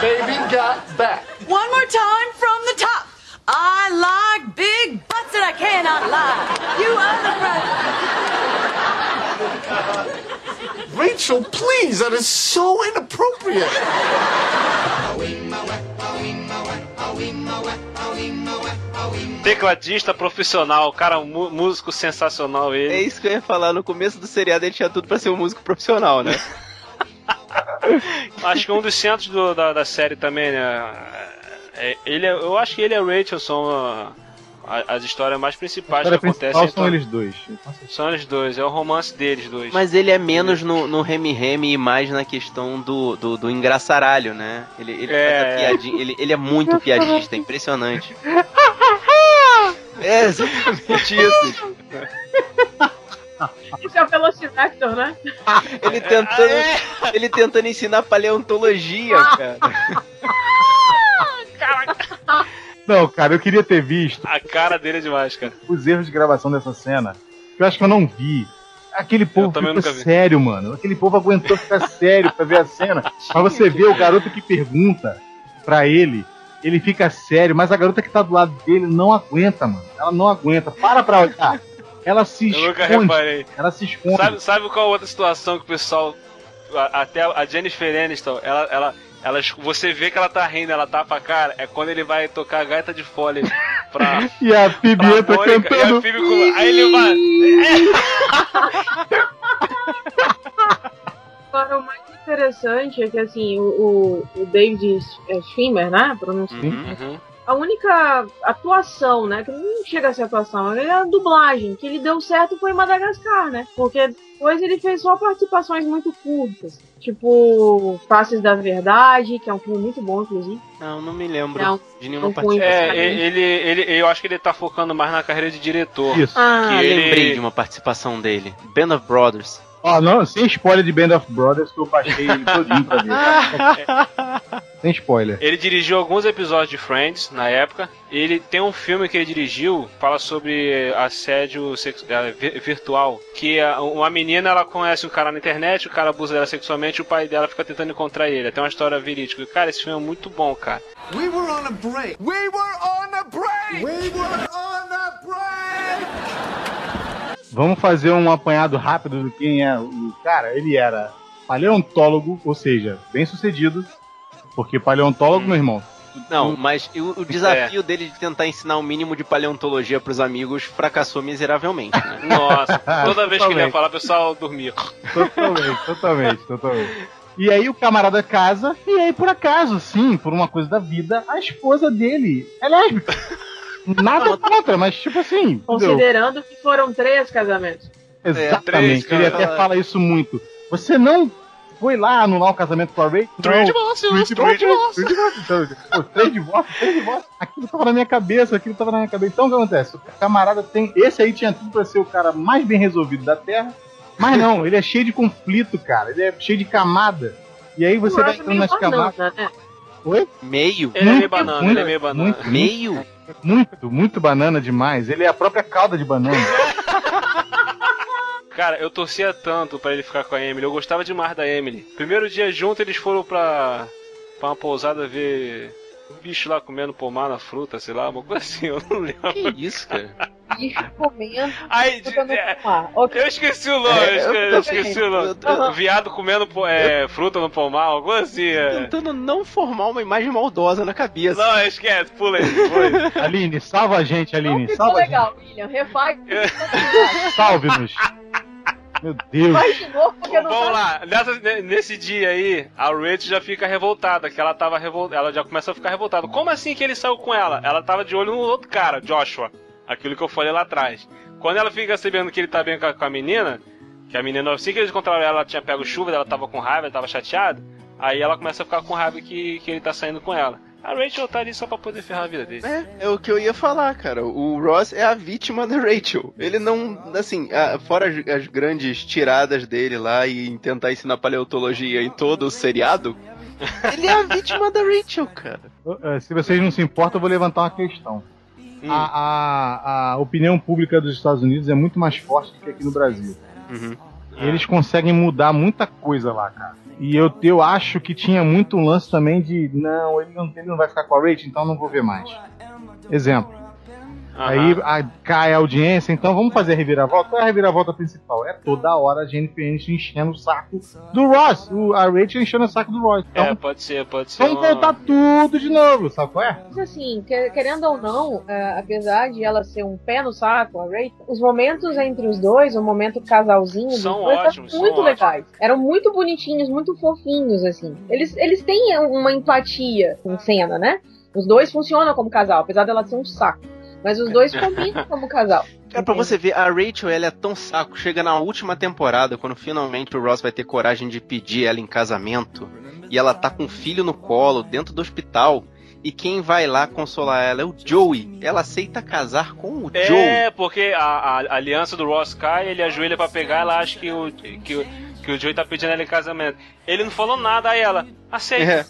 Baby got back. One more time from the top. I like big butts and I cannot lie. You other brothers. Rachel, please, that is so inappropriate. Tecladista profissional, cara, mu- músico sensacional ele. É isso que eu ia falar. No começo do seriado ele tinha tudo pra ser um músico profissional, né? Acho que um dos centros do- da, da série também, né? É, ele é- eu acho que ele a Rachel são a- as histórias mais principais história que acontecem. principal são então- eles dois. São eles dois, é o romance deles dois. Mas ele é menos no, no Remy Remy e mais na questão do, do, do engraçaralho, né? Ele, ele, É. faz a piadinha, ele, ele é muito piadista, é impressionante. É exatamente isso. Isso é o Velociraptor, né? Ele tentando, ele tentando ensinar paleontologia, cara. Não, cara, eu queria ter visto A cara dele é demais, cara. os erros de gravação dessa cena. Eu acho que eu não vi. Aquele povo ficou sério, mano. Aquele povo aguentou ficar sério pra ver a cena. Mas você vê o garoto que pergunta pra ele, ele fica sério, mas a garota que tá do lado dele não aguenta, mano. Ela não aguenta. Para pra olhar. Ela se Eu nunca esconde. reparei. Ela se esconde. Sabe, sabe qual outra situação que o pessoal. Até a Jennifer Aniston, ela, ela, ela. Você vê que ela tá rindo, ela tapa a cara, é quando ele vai tocar a gaita de fole pra. E a Phoebe pra entra Mônica, e a cantando. Phoebe com- Aí ele vai. Agora, o mais interessante é que, assim, o, o, o David é, Schwimmer, né? Pronúncia. Uhum. A única atuação, né? Que não chega a ser atuação, é a dublagem. Que ele deu certo foi em Madagascar, né? Porque depois ele fez só participações muito curtas. Tipo, Faces da Verdade, que é um filme muito bom, inclusive. Não, não me lembro Não, de nenhuma participação. É, ele, ele, eu acho que ele tá focando mais na carreira de diretor. Isso. Ah, que ele- Lembrei de uma participação dele. Band of Brothers. Ó, não, sem spoiler de Band of Brothers, que eu baixei ele todinho pra ver. sem spoiler. Ele dirigiu alguns episódios de Friends na época. Ele tem um filme que ele dirigiu, fala sobre assédio sex- eh, vi- virtual. Que a- uma menina ela conhece um cara na internet, o cara abusa dela sexualmente e o pai dela fica tentando encontrar ele. Tem uma história verídica. Cara, esse filme é muito bom, cara. We were on a break. We were on a break. We were on a break. Vamos fazer um apanhado rápido do quem é o cara. Ele era paleontólogo, ou seja, bem sucedido. Porque paleontólogo, meu irmão, Não, mas o, o desafio dele de tentar ensinar o mínimo de paleontologia pros amigos fracassou miseravelmente, né? Nossa, toda vez que ele ia falar, o pessoal dormia. Totalmente, totalmente, totalmente. E aí o camarada casa, e aí por acaso, sim, por uma coisa da vida, a esposa dele é lésbica. Nada contra, mas tipo assim, entendeu? Considerando que foram três casamentos. Exatamente, três, ele cara. até fala isso muito. Você não foi lá anular o casamento com a Ray? Três divórcios, Três divórcios. Três divórcios. Então, pô, Três divórcios, três divórcios. Aquilo tava na minha cabeça, aquilo tava na minha cabeça. Então o que acontece? O camarada tem. Esse aí tinha tudo pra ser o cara mais bem resolvido da Terra. Mas não, ele é cheio de conflito, cara. Ele é cheio de camada. E aí você vai entrando nas camadas. né? Oi? Meio? Ele é meio banana, muito, ele é meio banana. muito, Meio? Muito, muito banana demais. Ele é a própria calda de banana. Cara, eu torcia tanto pra ele ficar com a Emily. Eu gostava demais da Emily. Primeiro dia junto, eles foram pra, pra uma pousada ver um bicho lá comendo pomar na fruta, sei lá, uma coisa assim, eu não lembro. Que isso, cara? Bicho comendo. Aí, botando é, no pomar. Ok. eu esqueci o nome, É, eu eu esqueci, o nome. Tô- Viado comendo é, fruta no pomar, alguma coisa assim. É. Tentando não formar uma imagem maldosa na cabeça. Não, esquece, pula aí, pula aí. Aline, salva a gente, Aline. Ficou Salva a gente. legal, William. Refaz. Salve-nos. Meu Deus. Faz de novo, porque não Vamos lá, Nessa- nesse dia aí, a Rachel já fica revoltada, que ela tava revoltada, ela já começa a ficar revoltada. Como assim que ele saiu com ela? Ela tava de olho no outro cara, Joshua. Aquilo que eu falei lá atrás. Quando ela fica sabendo que ele tá bem com a, com a menina, Que a menina, assim que eles encontraram ela, ela tinha pego chuva, ela tava com raiva, ela tava chateada. Aí ela começa a ficar com raiva que, que ele tá saindo com ela. A Rachel tá ali só pra poder ferrar a vida dele. É, é o que eu ia falar, cara. O Ross é a vítima da Rachel. Ele não, assim, a- fora as, as grandes tiradas dele lá e tentar ensinar paleontologia em todo o seriado, ele é a vítima da Rachel, cara. Eh, Se vocês não se importam, eu vou levantar uma questão. Hum. A, a- a opinião pública dos Estados Unidos é muito mais forte do que aqui no Brasil. Uhum. Eles conseguem mudar muita coisa lá, cara. E eu, eu acho que tinha muito lance também de não ele, não, ele não vai ficar com a Rachel, então não vou ver mais. Exemplo. Aí a- cai a audiência, então vamos fazer a reviravolta. Qual é a reviravolta principal? É toda hora a Jennifer Aniston enchendo o saco do Ross. O, a Rachel enchendo o saco do Ross. Então É, pode ser, pode ser. vamos uma- voltar tudo de novo, sabe qual é? Mas assim, que- querendo ou não, é, apesar de ela ser um pé no saco, a Rachel, os momentos entre os dois, o momento casalzinho São ótimos, são muito ótimos. legais. Eram muito bonitinhos, muito fofinhos, assim. Eles, eles têm uma empatia em cena, né? Os dois funcionam como casal, apesar dela ser um saco. Mas os dois combinam como casal. Cara, pra você ver, a Rachel, ela é tão saco. Chega na última temporada, quando finalmente o Ross vai ter coragem de pedir ela em casamento. E ela tá com um filho no colo, dentro do hospital. E quem vai lá consolar ela é o Joey. Ela aceita casar com o Joey. É, porque a, a- a aliança do Ross cai, ele ajoelha pra pegar, ela acha que o, que, o- que o Joey tá pedindo ela em casamento. Ele não falou nada a ela. Aceita. É,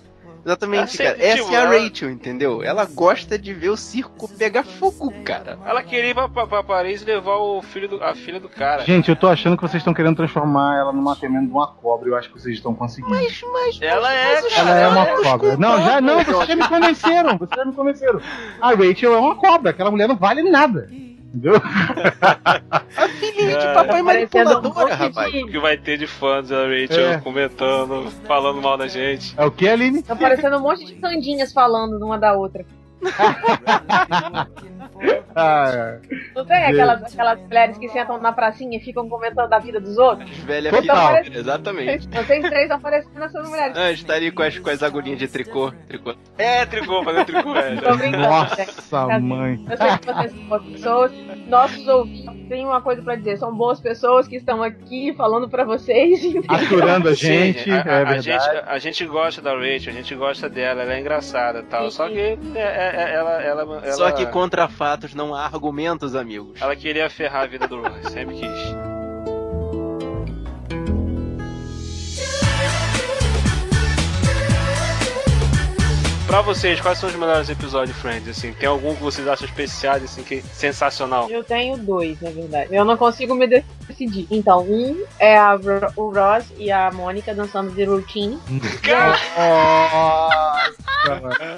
exatamente, Aceita, cara. Essa tipo, é a ela- Rachel, entendeu? Ela gosta de ver o circo pegar fogo, cara. Ela queria ir pra, pra, pra Paris e levar o filho do, a filha do cara. Gente, eu tô achando que vocês estão querendo transformar ela numa temendo de uma cobra. Eu acho que vocês estão conseguindo. Mas, mas, ela é, ela é uma cobra. Não, já não, vocês já me convenceram. Vocês já me convenceram. A Rachel é uma cobra. Aquela mulher não vale nada. Entendeu? A filhinha de É. papai um manipuladora, monte rapaz. de- O que vai ter de fãs da Rachel É. comentando, falando mal da gente. É o que, Aline? Tá parecendo um monte de candinhas falando uma da outra. Ah, Não tem aquelas, aquelas mulheres que sentam na pracinha e ficam comentando da vida dos outros? Velha Total. filha, exatamente. Vocês três estão parecendo essas mulheres. Ah, estaria com as, com as agulhinhas de tricô. tricô. É, tricô, fazer tricô, é. Tô brincando, né? nossa, mãe. Eu sei que vocês são boas pessoas. Nossos ouvintes têm uma coisa pra dizer. São boas pessoas que estão aqui falando pra vocês. Aturando a Sim, gente, a, é a- a verdade. gente, a gente gosta da Rachel, a gente gosta dela, ela é engraçada e tal. Só que é, é- é- ela, ela, ela, Só que contra fatos não há argumentos, amigos. ela queria ferrar a vida do Ross, sempre quis. Pra vocês, quais são os melhores episódios de Friends? Assim, tem algum que vocês acham especiais, assim, que sensacional? Eu tenho dois, na verdade. Eu não consigo me decidir. Então, um é a o Ross e a Mônica dançando de routine.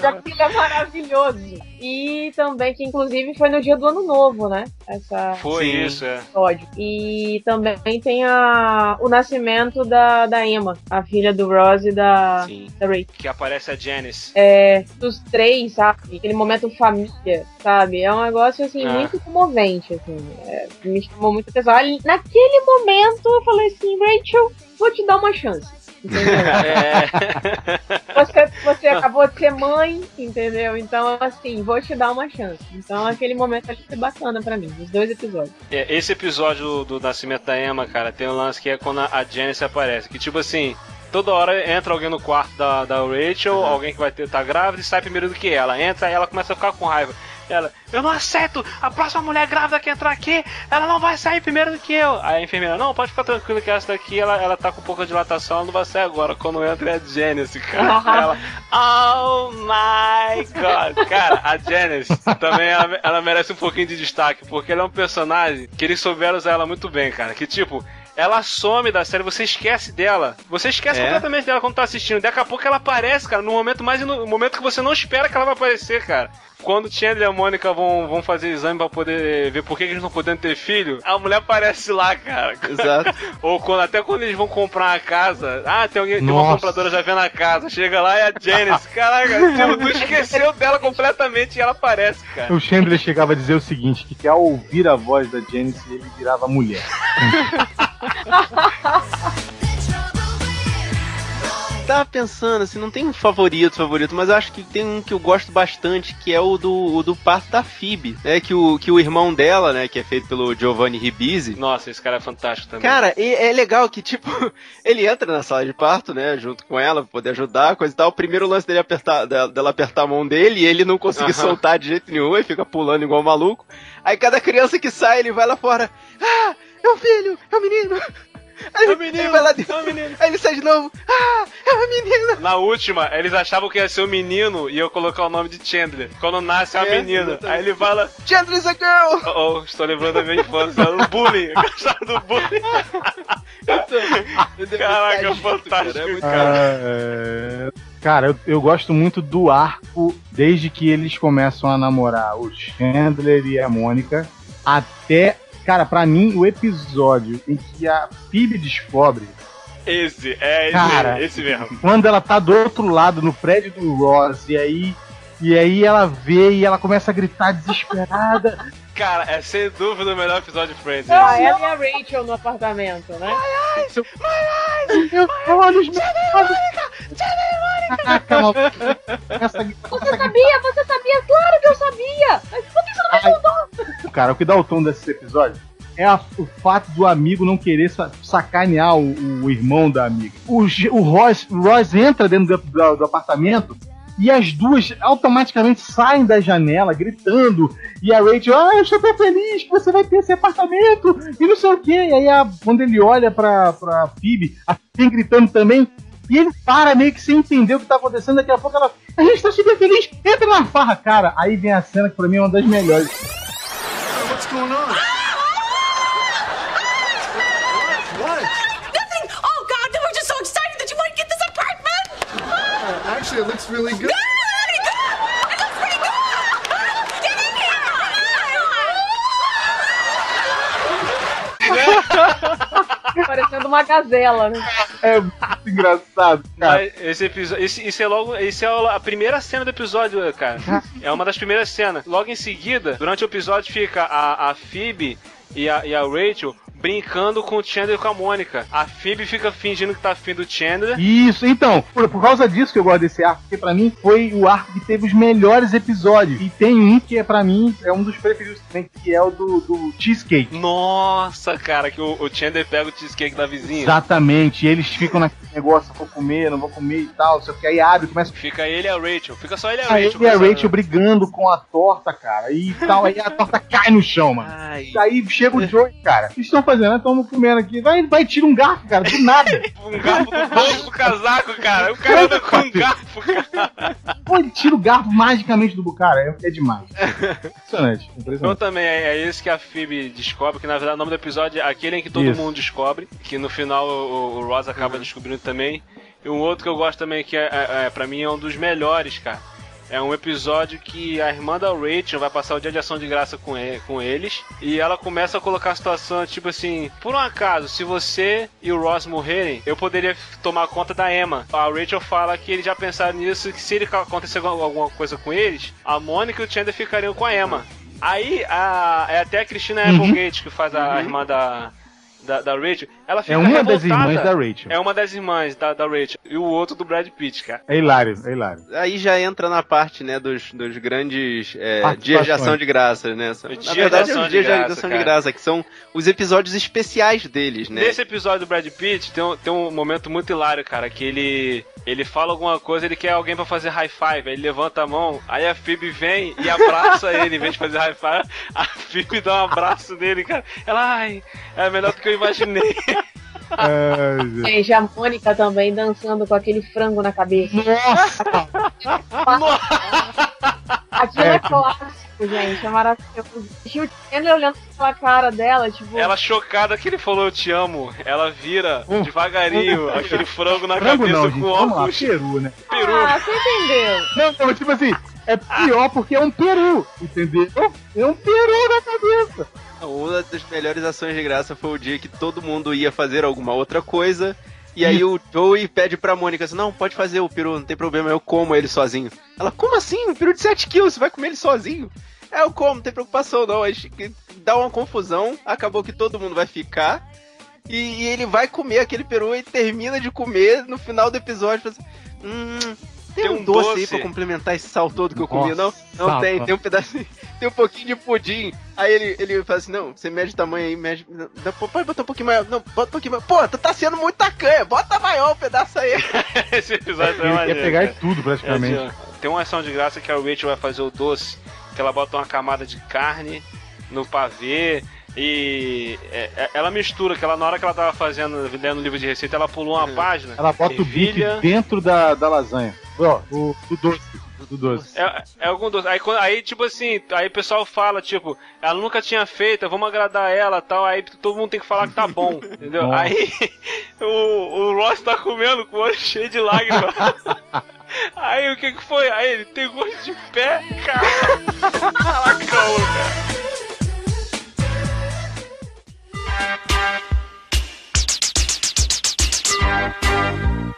Aquilo é maravilhoso. E também, que inclusive foi no dia do ano novo, né? Essa Foi Sim. isso, é. episódio. E também tem a, o nascimento da, da Emma, a filha do Ross e da, Sim. da Rachel. Que aparece a Janice. É, dos três, sabe? Aquele momento família, sabe? É um negócio, assim, É. muito comovente, assim. É, me chamou muita atenção. Naquele momento, eu falei assim, Rachel, vou te dar uma chance. Entendeu? É. você, você acabou de ser mãe, entendeu? Então, assim, vou te dar uma chance. Então, aquele momento ali foi bacana pra mim, os dois episódios. É, Esse episódio do, do nascimento da Emma, cara, tem um lance que é quando a Janice aparece. Que tipo assim, toda hora entra alguém no quarto da, da Rachel, alguém que vai ter, tá grávida e sai primeiro do que ela. Entra e ela começa a ficar com raiva. Ela, eu não aceito! A próxima mulher grávida que entrar aqui, ela não vai sair primeiro do que eu. Aí a enfermeira, não, pode ficar tranquilo que essa daqui, ela, ela tá com pouca dilatação, ela não vai sair agora. Quando entra é a Janice, cara. ela, oh my god. Cara, a Janice também, ela, ela merece um pouquinho de destaque, porque ela é um personagem que eles souberam usar ela muito bem, cara. Que tipo, ela some da série, você esquece dela. Você esquece É? completamente dela quando tá assistindo. Daqui a pouco ela aparece, cara, no momento mais no momento que você não espera que ela vai aparecer, cara. Quando Chandler e a Mônica vão, vão fazer exame pra poder ver por que que eles não podendo ter filho, a mulher aparece lá, cara. Exato. Ou quando, até quando eles vão comprar a casa. Ah, tem, alguém, tem uma compradora já vendo a casa. Chega lá e a Janice. Caraca, tipo, tu esqueceu dela completamente e ela aparece, cara. O Chandler chegava a dizer o seguinte: que, que ao ouvir a voz da Janice, ele virava mulher. tava pensando, assim, não tem um favorito, favorito, mas acho que tem um que eu gosto bastante, que é o do, o do parto da Phoebe, né? Que o, que o irmão dela, né, que é feito pelo Giovanni Ribisi. Nossa, esse cara é fantástico também. Cara, e é legal que, tipo, ele entra na sala de parto, né, junto com ela, pra poder ajudar, coisa e tal. O primeiro lance dele apertar, dela, apertar a mão dele e ele não conseguir Aham. soltar de jeito nenhum e fica pulando igual um maluco. Aí cada criança que sai, ele vai lá fora. Ah, é um filho, é um menino. Aí ele, ele vai lá dentro. Aí ele sai de novo. Ah, é uma menina. Na última, eles achavam que ia ser um menino e eu colocar o nome de Chandler. Quando nasce é uma É, menina. exatamente. Aí ele fala. Chandler's a girl! Oh, oh, estou lembrando da minha infância. O bullying. Eu gostava do bullying. Caraca, fantástico. Ah, Cara, eu, eu gosto muito do arco desde que eles começam a namorar o Chandler e a Mônica até, cara, pra mim o episódio em que a Phoebe descobre Esse, é esse, Cara. esse mesmo. quando ela tá do outro lado no prédio do Ross e aí e aí ela vê e ela começa a gritar desesperada. Cara, é sem dúvida o melhor episódio de Friends. Ah, ela e a Rachel no apartamento, né? Eu, eu olho os meus maluco. Essa- Você sabia? Você sabia? Claro que eu sabia! Mas por que você não me contou? Cara, o que dá o tom desse episódio é a- o fato do amigo não querer sa- sacanear o, o irmão da amiga. O, o, Ross, o Ross entra dentro do, do- do apartamento e as duas automaticamente saem da janela gritando. E a Rachel, ah, eu estou tão feliz que você vai ter esse apartamento e não sei o que. E aí, a- quando ele olha pra, pra Phoebe, a Phoebe gritando também. E ele para meio que sem entender o que tá acontecendo. Daqui a pouco ela, a gente tá super feliz, entra na farra, cara. Aí vem a cena que pra mim é uma das melhores. What's going on? What? Nothing! God, we're just so excited that you might get this apartment! Actually, it looks really good. It uma gazela, né? É muito engraçado, cara. Esse episódio. Esse, isso é logo. Esse é a primeira cena do episódio, cara. É uma das primeiras cenas. Logo em seguida, durante o episódio, fica a, a Phoebe e a, e a Rachel brincando com o Chandler e com a Mônica. A Phoebe fica fingindo que tá afim do Chandler. Isso, então, por, por causa disso que eu gosto desse arco, porque pra mim foi o arco que teve os melhores episódios. E tem um que é pra mim, é um dos preferidos também, que é o do, do Cheesecake. Nossa, cara, que o, o Chandler pega o cheesecake da vizinha. Exatamente, e eles ficam naquele negócio, vou comer, não vou comer e tal, só que aí abre, começa Fica ele e a Rachel. Fica só ele e a Rachel. ele e a. Rachel brigando com a torta, cara, e tal, aí a torta cai no chão, mano. Aí chega o Joey, cara, estão fazendo? Estamos comendo aqui, vai, vai tira um garfo, cara, do nada. Um garfo do bolso do casaco, cara. O cara anda com um garfo, cara. Pô, ele tira o garfo magicamente do cara, é, é demais. Impressionante, Então impressionante. também é, é isso que a Phoebe descobre, que na verdade o nome do episódio é aquele em que todo Isso. mundo descobre, que no final o, o Ross acaba descobrindo também. E um outro que eu gosto também, que é, é, é, pra mim é um dos melhores, cara. É um episódio que a irmã da Rachel vai passar o dia de ação de graça com, e- com eles. E ela começa a colocar a situação, tipo assim: por um acaso, se você e o Ross morrerem, eu poderia tomar conta da Emma. A Rachel fala que eles já pensaram nisso, que se ele acontecer alguma- coisa com eles, a Mônica e o Chandler ficariam com a Emma. Aí, a, é até a Christina Uhum. Applegate, que faz a, a irmã da, da, da Rachel. Ela fica É uma das revoltada. irmãs da Rachel. É uma das irmãs da, da Rachel. E o outro do Brad Pitt, cara. É hilário, é hilário. Aí já entra na parte, né, dos, dos grandes é, dias de ação de graça, né? Na Dia verdade, de é os de dias de graça, ação de graça, que são os episódios especiais deles, né? Nesse episódio do Brad Pitt, tem um, tem um momento muito hilário, cara, que ele ele fala alguma coisa, ele quer alguém pra fazer high five, aí ele levanta a mão, aí a Phoebe vem e abraça ele, em vez de fazer high five, a Phoebe dá um abraço nele, cara. Ela, ai, é melhor do que eu imaginei. Gente, a Mônica também dançando com aquele frango na cabeça. Nossa! Aquilo é clássico, gente. É maravilhoso. E o Chandler olhando pela cara dela, tipo. Ela chocada que ele falou eu te amo, ela vira devagarinho aquele frango na Frango cabeça não, com gente, lá, óculos. peru, né? Peru. Ah, você entendeu? Não, não, tipo assim, é pior porque é um peru, entendeu? É um peru na cabeça. Uma das melhores ações de graça foi o dia que todo mundo ia fazer alguma outra coisa. E aí o Joey pede pra Mônica assim, não, pode fazer o peru, não tem problema, eu como ele sozinho. Ela, como assim? Um peru de 7 quilos, você vai comer ele sozinho? É, eu como, não tem preocupação não. Aí dá uma confusão, acabou que todo mundo vai ficar. E, e ele vai comer aquele peru e termina de comer no final do episódio. assim, Hum, tem, Tem um um doce, aí doce. pra complementar esse sal todo que eu comi, não? Nossa, Não tem, sapa. tem um pedacinho, tem um pouquinho de pudim. Aí ele, ele fala assim, não, você mede o tamanho aí, mede. Não, pode botar um pouquinho maior. Não, bota um pouquinho maior. Pô, tu tá sendo muito tacanha, bota maior o pedaço aí. Esse episódio é Ele maneiro, quer pegar cara. tudo, praticamente. É assim, tem uma ação de graça que a Rachel vai fazer o doce, que ela bota uma camada de carne no pavê e é, é, ela mistura, que ela na hora que ela tava fazendo, lendo o livro de receita, ela pulou uma página. Ela bota o bife dentro da, da lasanha. Ó, o, do doce. Do doce. É, é algum doce. Aí, aí, tipo assim, aí o pessoal fala, tipo, ela nunca tinha feito, vamos agradar ela tal. Aí todo mundo tem que falar que tá bom, entendeu? Nossa. Aí o, o Ross tá comendo com o olho cheio de lágrimas. Aí o que que foi? Aí ele tem gosto de pé, cara. Caraca, cara.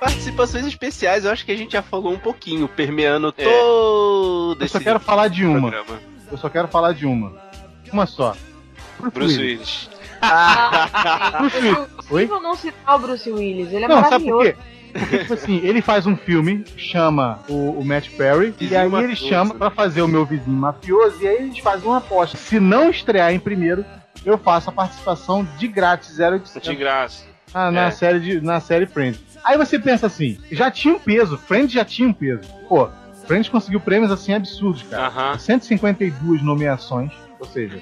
Participações especiais, eu acho que a gente já falou um pouquinho, permeando É. todo Eu só esse quero falar de uma. programa. Eu só quero falar de uma. Uma só. Bruce Willis. Bruce Willis. Oi? Possível não citar o Bruce Willis, ele é Não, sabe por maravilhoso. quê? Porque, tipo assim, ele faz um filme, chama o, o Matt Perry, e aí ele mafioso. chama pra fazer o meu vizinho mafioso, e aí eles fazem uma aposta. Se não estrear em primeiro, eu faço a participação de grátis, zero de De graça. na, na É. série de, na série Friends. Aí você pensa assim, já tinha um peso, Friends já tinha um peso. Pô, Friends conseguiu prêmios assim absurdos, cara. Aham. 152 nomeações, ou seja,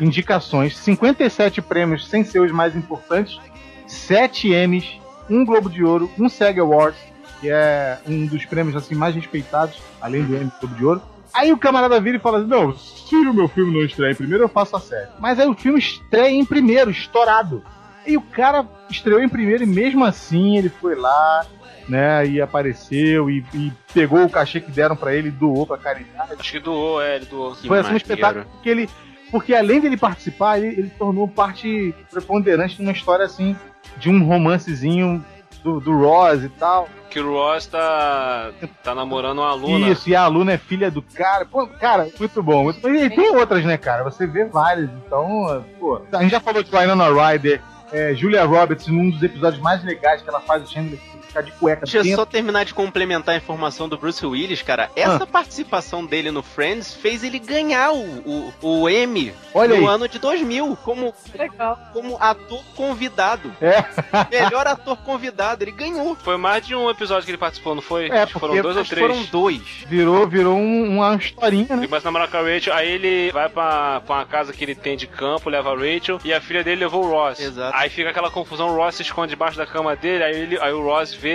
indicações, 57 prêmios sem ser os mais importantes, 7 Emmys, um Globo de Ouro, um SEG Awards, que é um dos prêmios assim mais respeitados, além do Emmy Globo de Ouro. Aí o camarada vira e fala assim, não, se o meu filme não estrear em primeiro, eu faço a série. Mas aí o filme estreia em primeiro, estourado. E o cara estreou em primeiro e mesmo assim ele foi lá, né, e apareceu e, e pegou o cachê que deram pra ele e doou pra caridade. Acho que doou, é, ele doou. Foi assim um espetáculo que ele. Porque além dele participar, ele, ele tornou parte preponderante numa história assim, de um romancezinho do, do Ross e tal. Que o Ross tá, tá namorando uma aluna. Isso, e a aluna é filha do cara. Pô, cara, muito bom. Muito bom. E tem outras, né, cara? Você vê várias. Então, pô. A gente já falou de Winona Ryder, é, Julia Roberts, num dos episódios mais legais que ela faz o Chandler ficar de cueca Deixa eu dentro. só terminar de complementar a informação do Bruce Willis, cara. Essa participação dele no Friends fez ele ganhar o, o, o Emmy Olha no aí. ano de 2000 como, Legal. como ator convidado. É. Melhor ator convidado, ele ganhou. Foi mais de um episódio que ele participou, não foi? É, Acho que foram porque dois ou três. foram dois. Virou, virou um- uma historinha, né? Ele começa a namorar com a Rachel, aí ele vai pra, pra uma casa que ele tem de campo, leva a Rachel, e a filha dele levou o Ross. Exato. Aí fica aquela confusão, o Ross se esconde debaixo da cama dele, aí, ele, aí o Ross vê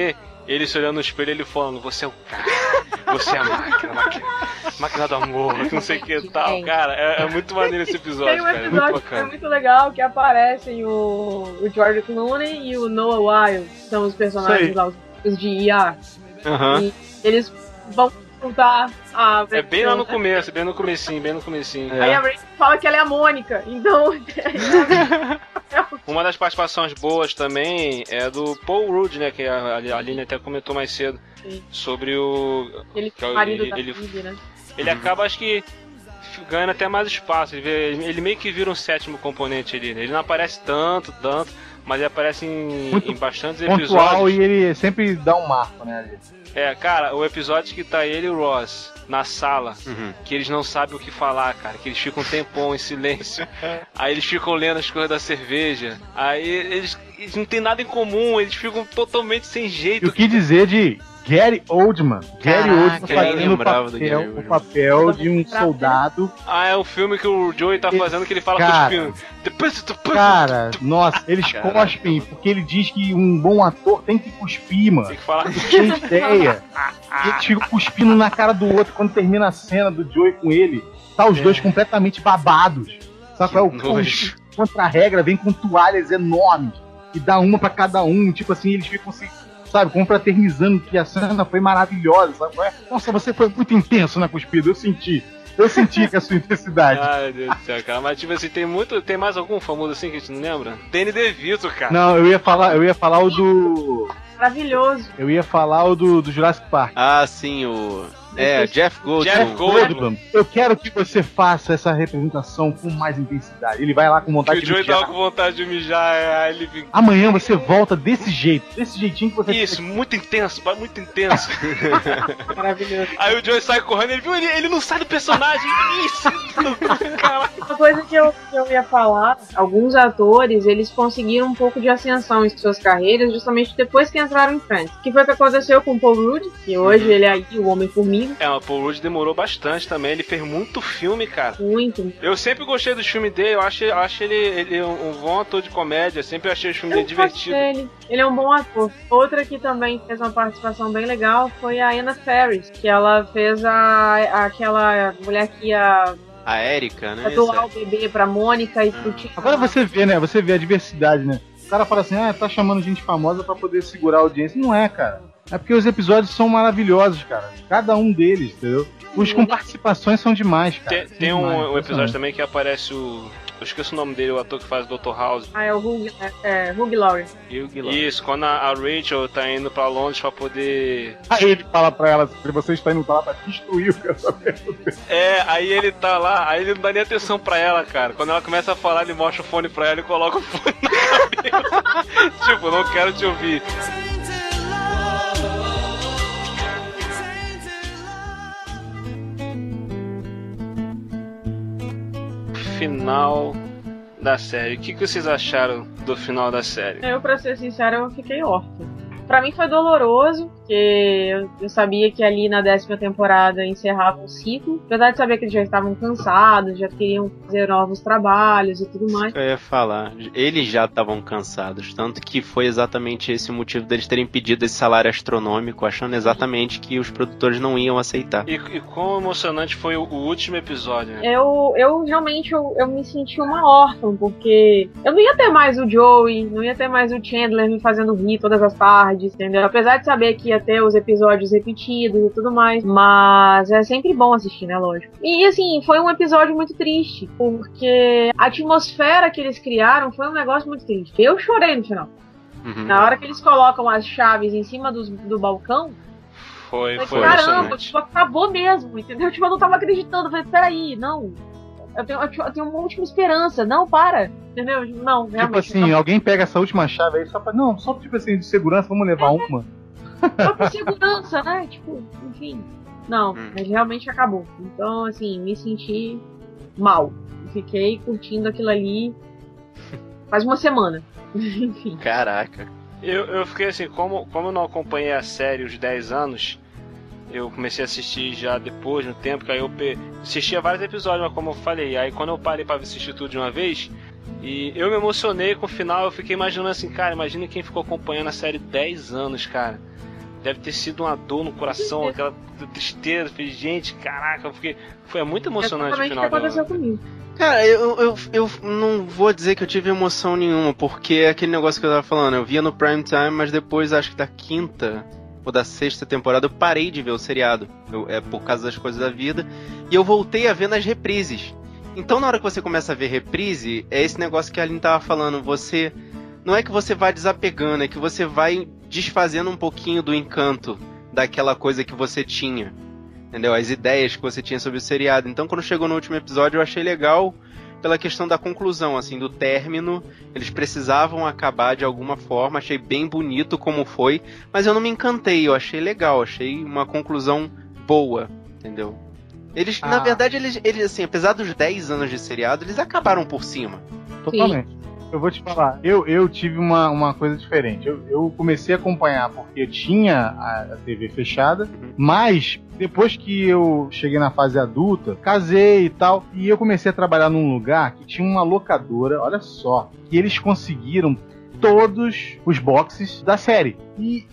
ele se olhando no espelho ele falando, você é o cara, você é a máquina, máquina, máquina do amor, não sei o que e tal. Cara, é, é muito maneiro esse episódio, Tem um cara, é muito episódio que é muito legal que aparecem o, o George Clooney e o Noah Wild, que são os personagens lá, os, de ER. Aham. E eles vão juntar a É bem lá no né? começo, bem no comecinho, bem no comecinho. Aí a Rachel fala que ela é a Mônica, então. Uma das participações boas também é do Paul Rudd, né? Que a Aline até comentou mais cedo. Sim. Sobre o. ele que é o- marido ele, da ele, Phoebe, né? ele acaba, acho que, ganhando até mais espaço. Ele, vê- ele meio que vira um sétimo componente ali. né? Ele não aparece tanto, tanto, mas ele aparece em, Muito em bastantes Pontual episódios. e ele sempre dá um marco, né? ali. É, cara, o episódio que tá ele e o Ross na sala, Uhum. que eles não sabem o que falar, cara, que eles ficam um tempão em silêncio. Aí eles ficam lendo as coisas da cerveja. Aí eles, eles não têm nada em comum, eles ficam totalmente sem E jeito. o que dizer de Gary Oldman? Gary Caraca, Oldman fazendo papel, o papel de um soldado. Ah, é o filme que o Joey tá fazendo que ele fala Cara. cuspindo. Cara, nossa, eles Caraca. cospem, porque ele diz que um bom ator tem que cuspir, mano. Tem que falar. Tinha ideia. E eles ficam cuspindo na cara do outro quando termina a cena do Joey com ele. Tá os dois completamente babados. Sabe qual é o É. contra a regra? Vem com toalhas enormes e dá uma pra cada um. Tipo assim, eles ficam se, sabe, confraternizando que a cena foi maravilhosa. Sabe? é? Nossa, você foi muito intenso na cuspida, eu senti. Eu senti que a sua intensidade. Ai, Deus do céu, cara. Mas tipo assim, tem muito. Tem mais algum famoso assim que a gente não lembra? Danny DeVito, cara. Não, eu ia falar, eu ia falar o do Maravilhoso. Eu ia falar o do, do Jurassic Park. Ah, sim, o. É, Jeff Goldblum. Jeff Goldblum. Eu quero que você faça essa representação com mais intensidade. Ele vai lá com Que vontade o de Joey mijar. tava com vontade de mijar, é, aí ele fica. Amanhã você volta desse jeito, desse jeitinho que você Isso, muito intenso, vai muito intenso. Maravilhoso. Aí o Joey sai correndo, ele viu, ele, ele não sai do personagem. Isso! Uma coisa que eu, que eu ia falar, alguns atores, eles conseguiram um pouco de ascensão em suas carreiras justamente depois que entraram em Friends. Que foi o que aconteceu com o Paul Rudd, que hoje ele é aí o Homem-Formiga. É, o Paul Rudd demorou bastante também, ele fez muito filme, cara. Muito. Eu sempre gostei dos filmes dele, eu acho, eu acho ele, ele um, bom ator de comédia, sempre achei os filmes dele Eu divertidos. dele. Ele é um bom ator. Outra que também fez uma participação bem legal foi a Anna Ferris, que ela fez a, aquela mulher que ia A Erika, né? doar o bebê pra Mônica e pro Tim. Agora você vê, né? Você vê a diversidade, né? O cara fala assim, ah, tá chamando gente famosa pra poder segurar a audiência. Não é, cara. É porque os episódios são maravilhosos, cara. Cada um deles, entendeu? Os com participações são demais, cara. Tem, tem um, demais, um episódio impressionante. também que aparece o. Eu esqueço o nome dele, o ator que faz Dr. House. Ah, é o Hugh, é, é, Hugh Laurie. Isso, quando a, a Rachel tá indo pra Londres pra poder. Aí ele fala pra ela, se você está indo pra lá pra destruir o casamento. É, aí ele tá lá, aí ele não dá nem atenção pra ela, cara. Quando ela começa a falar, ele mostra o fone pra ela e coloca o fone na cabeça. tipo, não quero te ouvir. Final da série. O que, que vocês acharam do final da série? Eu, pra ser sincero, eu fiquei órfã. Pra mim foi doloroso, porque eu, eu sabia que ali na décima temporada encerrava um ciclo. Apesar de saber que eles já estavam cansados, já queriam fazer novos trabalhos e tudo mais. Eu ia falar, eles já estavam cansados, tanto que foi exatamente esse o motivo deles terem pedido esse salário astronômico, achando exatamente que os produtores não iam aceitar. E, e quão emocionante foi o, o último episódio, né? Eu, eu realmente eu, eu me senti uma órfã, porque eu não ia ter mais o Joey, não ia ter mais o Chandler me fazendo rir todas as tardes, entendeu? Apesar de saber que ia ter os episódios repetidos e tudo mais, mas é sempre bom assistir, né? Lógico. E assim, foi um episódio muito triste, porque a atmosfera que eles criaram foi um negócio muito triste. Eu chorei no final. Uhum. Na hora que eles colocam as chaves em cima dos- do balcão, Foi, eu foi falei, caramba, tipo, acabou mesmo, entendeu? Tipo, eu não tava acreditando. Eu falei, peraí, não. Eu tenho, eu tenho- eu tenho uma última esperança. Não, para. Entendeu? Não, Tipo assim, alguém pega essa última chave aí só pra. Não, só tipo assim, de segurança, vamos levar uma. Só por segurança, né? Tipo, enfim. Não, mas realmente acabou. Então, assim, me senti mal. Fiquei curtindo aquilo ali faz uma semana. enfim. Caraca. Eu, eu fiquei assim, como, como eu não acompanhei a série os 10 anos, eu comecei a assistir já depois, no tempo, que aí eu pe- assistia vários episódios, mas como eu falei, aí quando eu parei pra assistir tudo de uma vez, e eu me emocionei com o final, eu fiquei imaginando assim, cara, imagina quem ficou acompanhando a série 10 anos, cara. Deve ter sido uma dor no coração, aquela tristeza, falei, gente, caraca, eu fiquei. Foi muito emocionante o que final dela. aconteceu comigo. Cara, eu, eu, eu não vou dizer que eu tive emoção nenhuma, porque é aquele negócio que eu tava falando, eu via no prime time, mas depois, acho que da quinta ou da sexta temporada, eu parei de ver o seriado. Eu- é por causa das coisas da vida. E eu voltei a ver nas reprises. Então, na hora que você começa a ver reprise, é esse negócio que a Aline tava falando, você. Não é que você vai desapegando, é que você vai desfazendo um pouquinho do encanto daquela coisa que você tinha entendeu? As ideias que você tinha sobre o seriado. Então, quando chegou no último episódio, eu achei legal pela questão da conclusão, assim, do término. Eles precisavam acabar de alguma forma. Achei bem bonito como foi, mas eu não me encantei. Eu achei legal, achei uma conclusão boa, entendeu? Eles, na Ah. verdade, eles, eles, assim, apesar dos 10 anos de seriado, eles acabaram por cima. Totalmente. Eu vou te falar, eu, eu tive uma, uma coisa diferente. Eu, eu comecei a acompanhar porque eu tinha a, a TV fechada, mas depois que eu cheguei na fase adulta, casei e tal, e eu comecei a trabalhar num lugar que tinha uma locadora, olha só, que eles conseguiram todos os boxes da série. E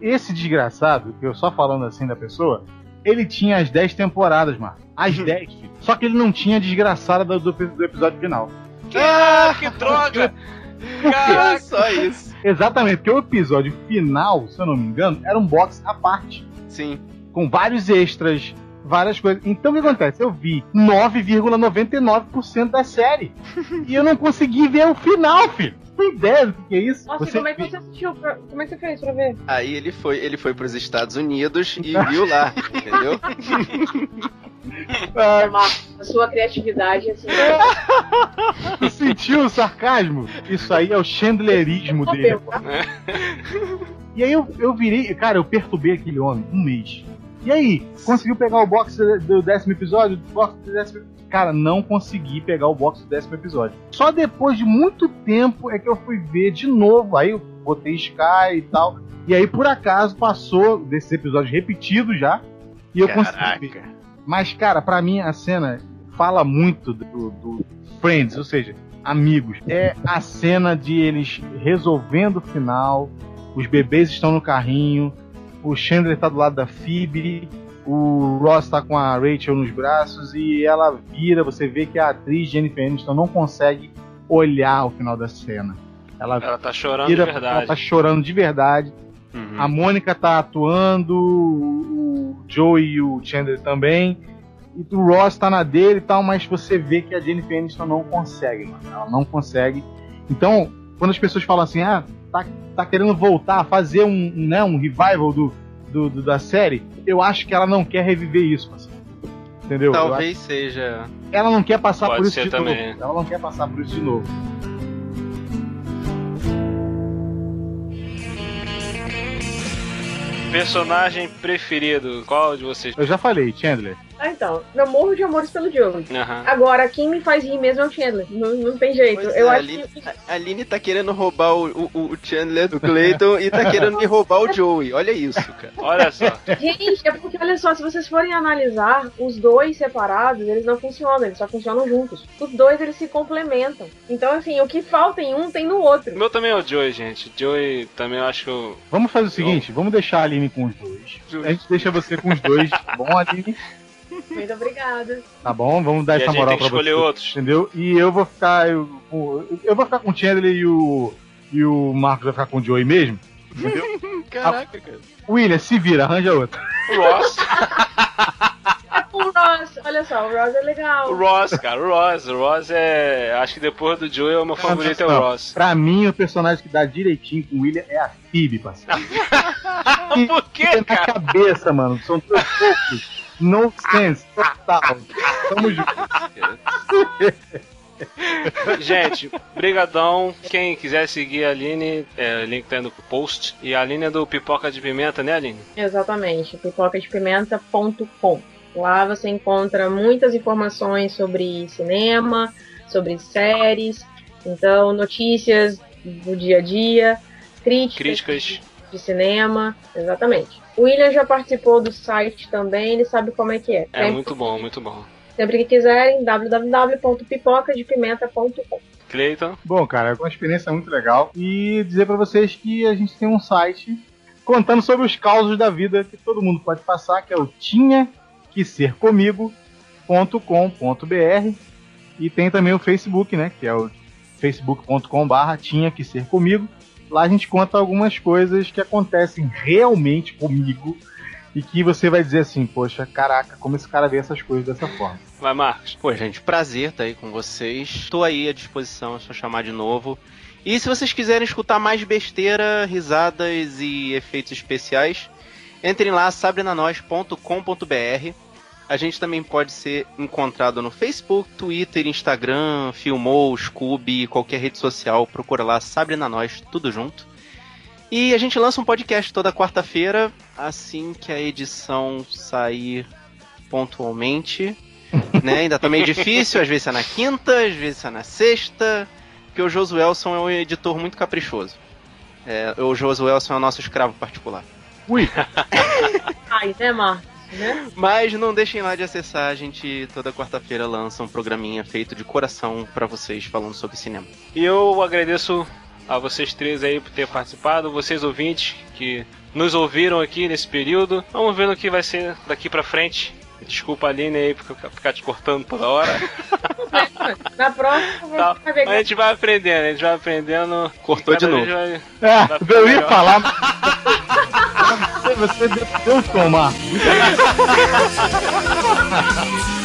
esse desgraçado, que eu só falando assim da pessoa, ele tinha as 10 temporadas, mano. As 10, filho. Só que ele não tinha a desgraçada do- do episódio final. Ah, que droga! Caraca, só isso. Exatamente, porque o episódio final, se eu não me engano, era um box à parte. Sim. Com vários extras, várias coisas. Então o que acontece? Eu vi 9,99% da série. e eu não consegui ver o final, filho. Tem ideia do que é isso? Nossa, Você como é que você assistiu? pra- Como é que você fez pra ver? Aí ele foi, ele foi pros Estados Unidos e viu lá, entendeu? A sua criatividade, assim. Tu sentiu o sarcasmo? Isso aí é o chandlerismo dele. E aí eu, eu virei, cara, eu perturbei aquele homem um mês. E aí, conseguiu pegar o box do décimo episódio? Box do décimo... Cara, não consegui pegar o box do décimo episódio. Só depois de muito tempo é que eu fui ver de novo. Aí eu botei Sky e tal. E aí, por acaso, passou desses episódios repetidos já. E eu consegui ver. Mas, cara, pra mim a cena fala muito do, do Friends, ou seja, amigos. É a cena de eles resolvendo o final, os bebês estão no carrinho, o Chandler tá do lado da Phoebe, o Ross tá com a Rachel nos braços e ela vira, você vê que a atriz Jennifer Aniston não consegue olhar o final da cena. Ela, Ela tá chorando vira, de ela verdade. tá chorando de verdade. A Mônica tá atuando, o Joey e o Chandler também. E o Ross tá na dele e tal, mas você vê que a Jennifer Aniston não consegue, mano. Ela não consegue. Então, quando as pessoas falam assim, ah, tá, tá querendo voltar a fazer um, né, um revival do, do, do- da série, eu acho que ela não quer reviver isso, parceiro. Entendeu? Eu Talvez seja. acho- Ela não quer passar Pode por isso de também. novo. Ela não quer passar por isso de novo. Personagem preferido, qual de vocês? Eu já falei, Chandler. Ah, então. Eu morro de amores pelo Joey. Aham. Agora, quem me faz rir mesmo é o Chandler. Não, não tem jeito. Pois eu é, a acho Aline, que. a Aline tá querendo roubar o, o, o Chandler do Clayton e tá querendo me roubar o Joey. Olha isso, cara. Olha só. Gente, é porque, olha só, se vocês forem analisar, os dois separados, eles não funcionam, eles só funcionam juntos. Os dois, eles se complementam. Então, assim, o que falta em um, tem no outro. O meu também é o Joey, gente. Joey também eu acho eu. Vamos fazer o seguinte, vamos deixar a Aline com os dois. A gente deixa você com os dois, tá bom, Aline? Muito obrigada. Tá bom, vamos dar E a essa gente moral tem que pra escolher você. outros. Entendeu? E eu vou ficar. Eu, eu vou ficar com o Chandler e o. E o Marcos vai ficar com o Joey mesmo. Entendeu? Caraca, cara. William, se vira, arranja outro. O Ross. O Ross, olha só, o Ross é legal. O Ross, cara, o Ross. O Ross é. Acho que depois do Joey, o meu favorito é o Não, Ross. Pra mim, o personagem que dá direitinho com o William é a Phoebe, parceiro. Por que, Na cabeça, mano. São dois poucos. No sense, total. Tamo junto. Gente, brigadão. Quem quiser seguir a Aline, é, o link tá aí no post. E a Aline é do Pipoca de Pimenta, né, Aline? Exatamente, pipocadepimenta.com. Lá você encontra muitas informações sobre cinema, sobre séries, então notícias do dia a dia, críticas, Críticas. de cinema, exatamente. O William já participou do site também, ele sabe como é que é. É Sempre- muito bom, muito bom. Sempre que quiserem, www.pipocadepimenta.com. Cleiton. Bom, cara, é uma experiência muito legal. E dizer pra vocês que a gente tem um site contando sobre os causos da vida que todo mundo pode passar, que é o tinha que ser comigo.com.br e tem também o Facebook, né, que é o facebook.com/barra tinha que ser comigo. Lá a gente conta algumas coisas que acontecem realmente comigo e que você vai dizer assim, poxa, caraca, como esse cara vê essas coisas dessa forma. Vai, Marcos. Pô, gente, prazer estar aí com vocês. Tô aí à disposição, é só chamar de novo. E se vocês quiserem escutar mais besteira, risadas e efeitos especiais, entrem lá, sabrenanois.com.br. A gente também pode ser encontrado no Facebook, Twitter, Instagram, Filmou, Scooby, qualquer rede social. Procura lá, Sabrina Nós, tudo junto. E a gente lança um podcast toda quarta-feira, assim que a edição sair pontualmente. né? Ainda tá meio difícil, às vezes é na quinta, às vezes é na sexta, porque o Josuelson é um editor muito caprichoso. É, o Josuelson é o nosso escravo particular. Ui! Ai, né, Marcos? Né? Mas não deixem lá de acessar, a gente toda quarta-feira lança um programinha feito de coração pra vocês falando sobre cinema. E eu agradeço a vocês três aí por ter participado, vocês ouvintes que nos ouviram aqui nesse período. Vamos ver no que vai ser daqui pra frente. Desculpa a Aline aí por ficar te cortando toda hora. Na próxima, Tá. vai ver Mas a gente vai aprendendo, a gente vai aprendendo. Cortou de novo. vai- É, eu ia falar. Você deu, deu um tom, Marcos.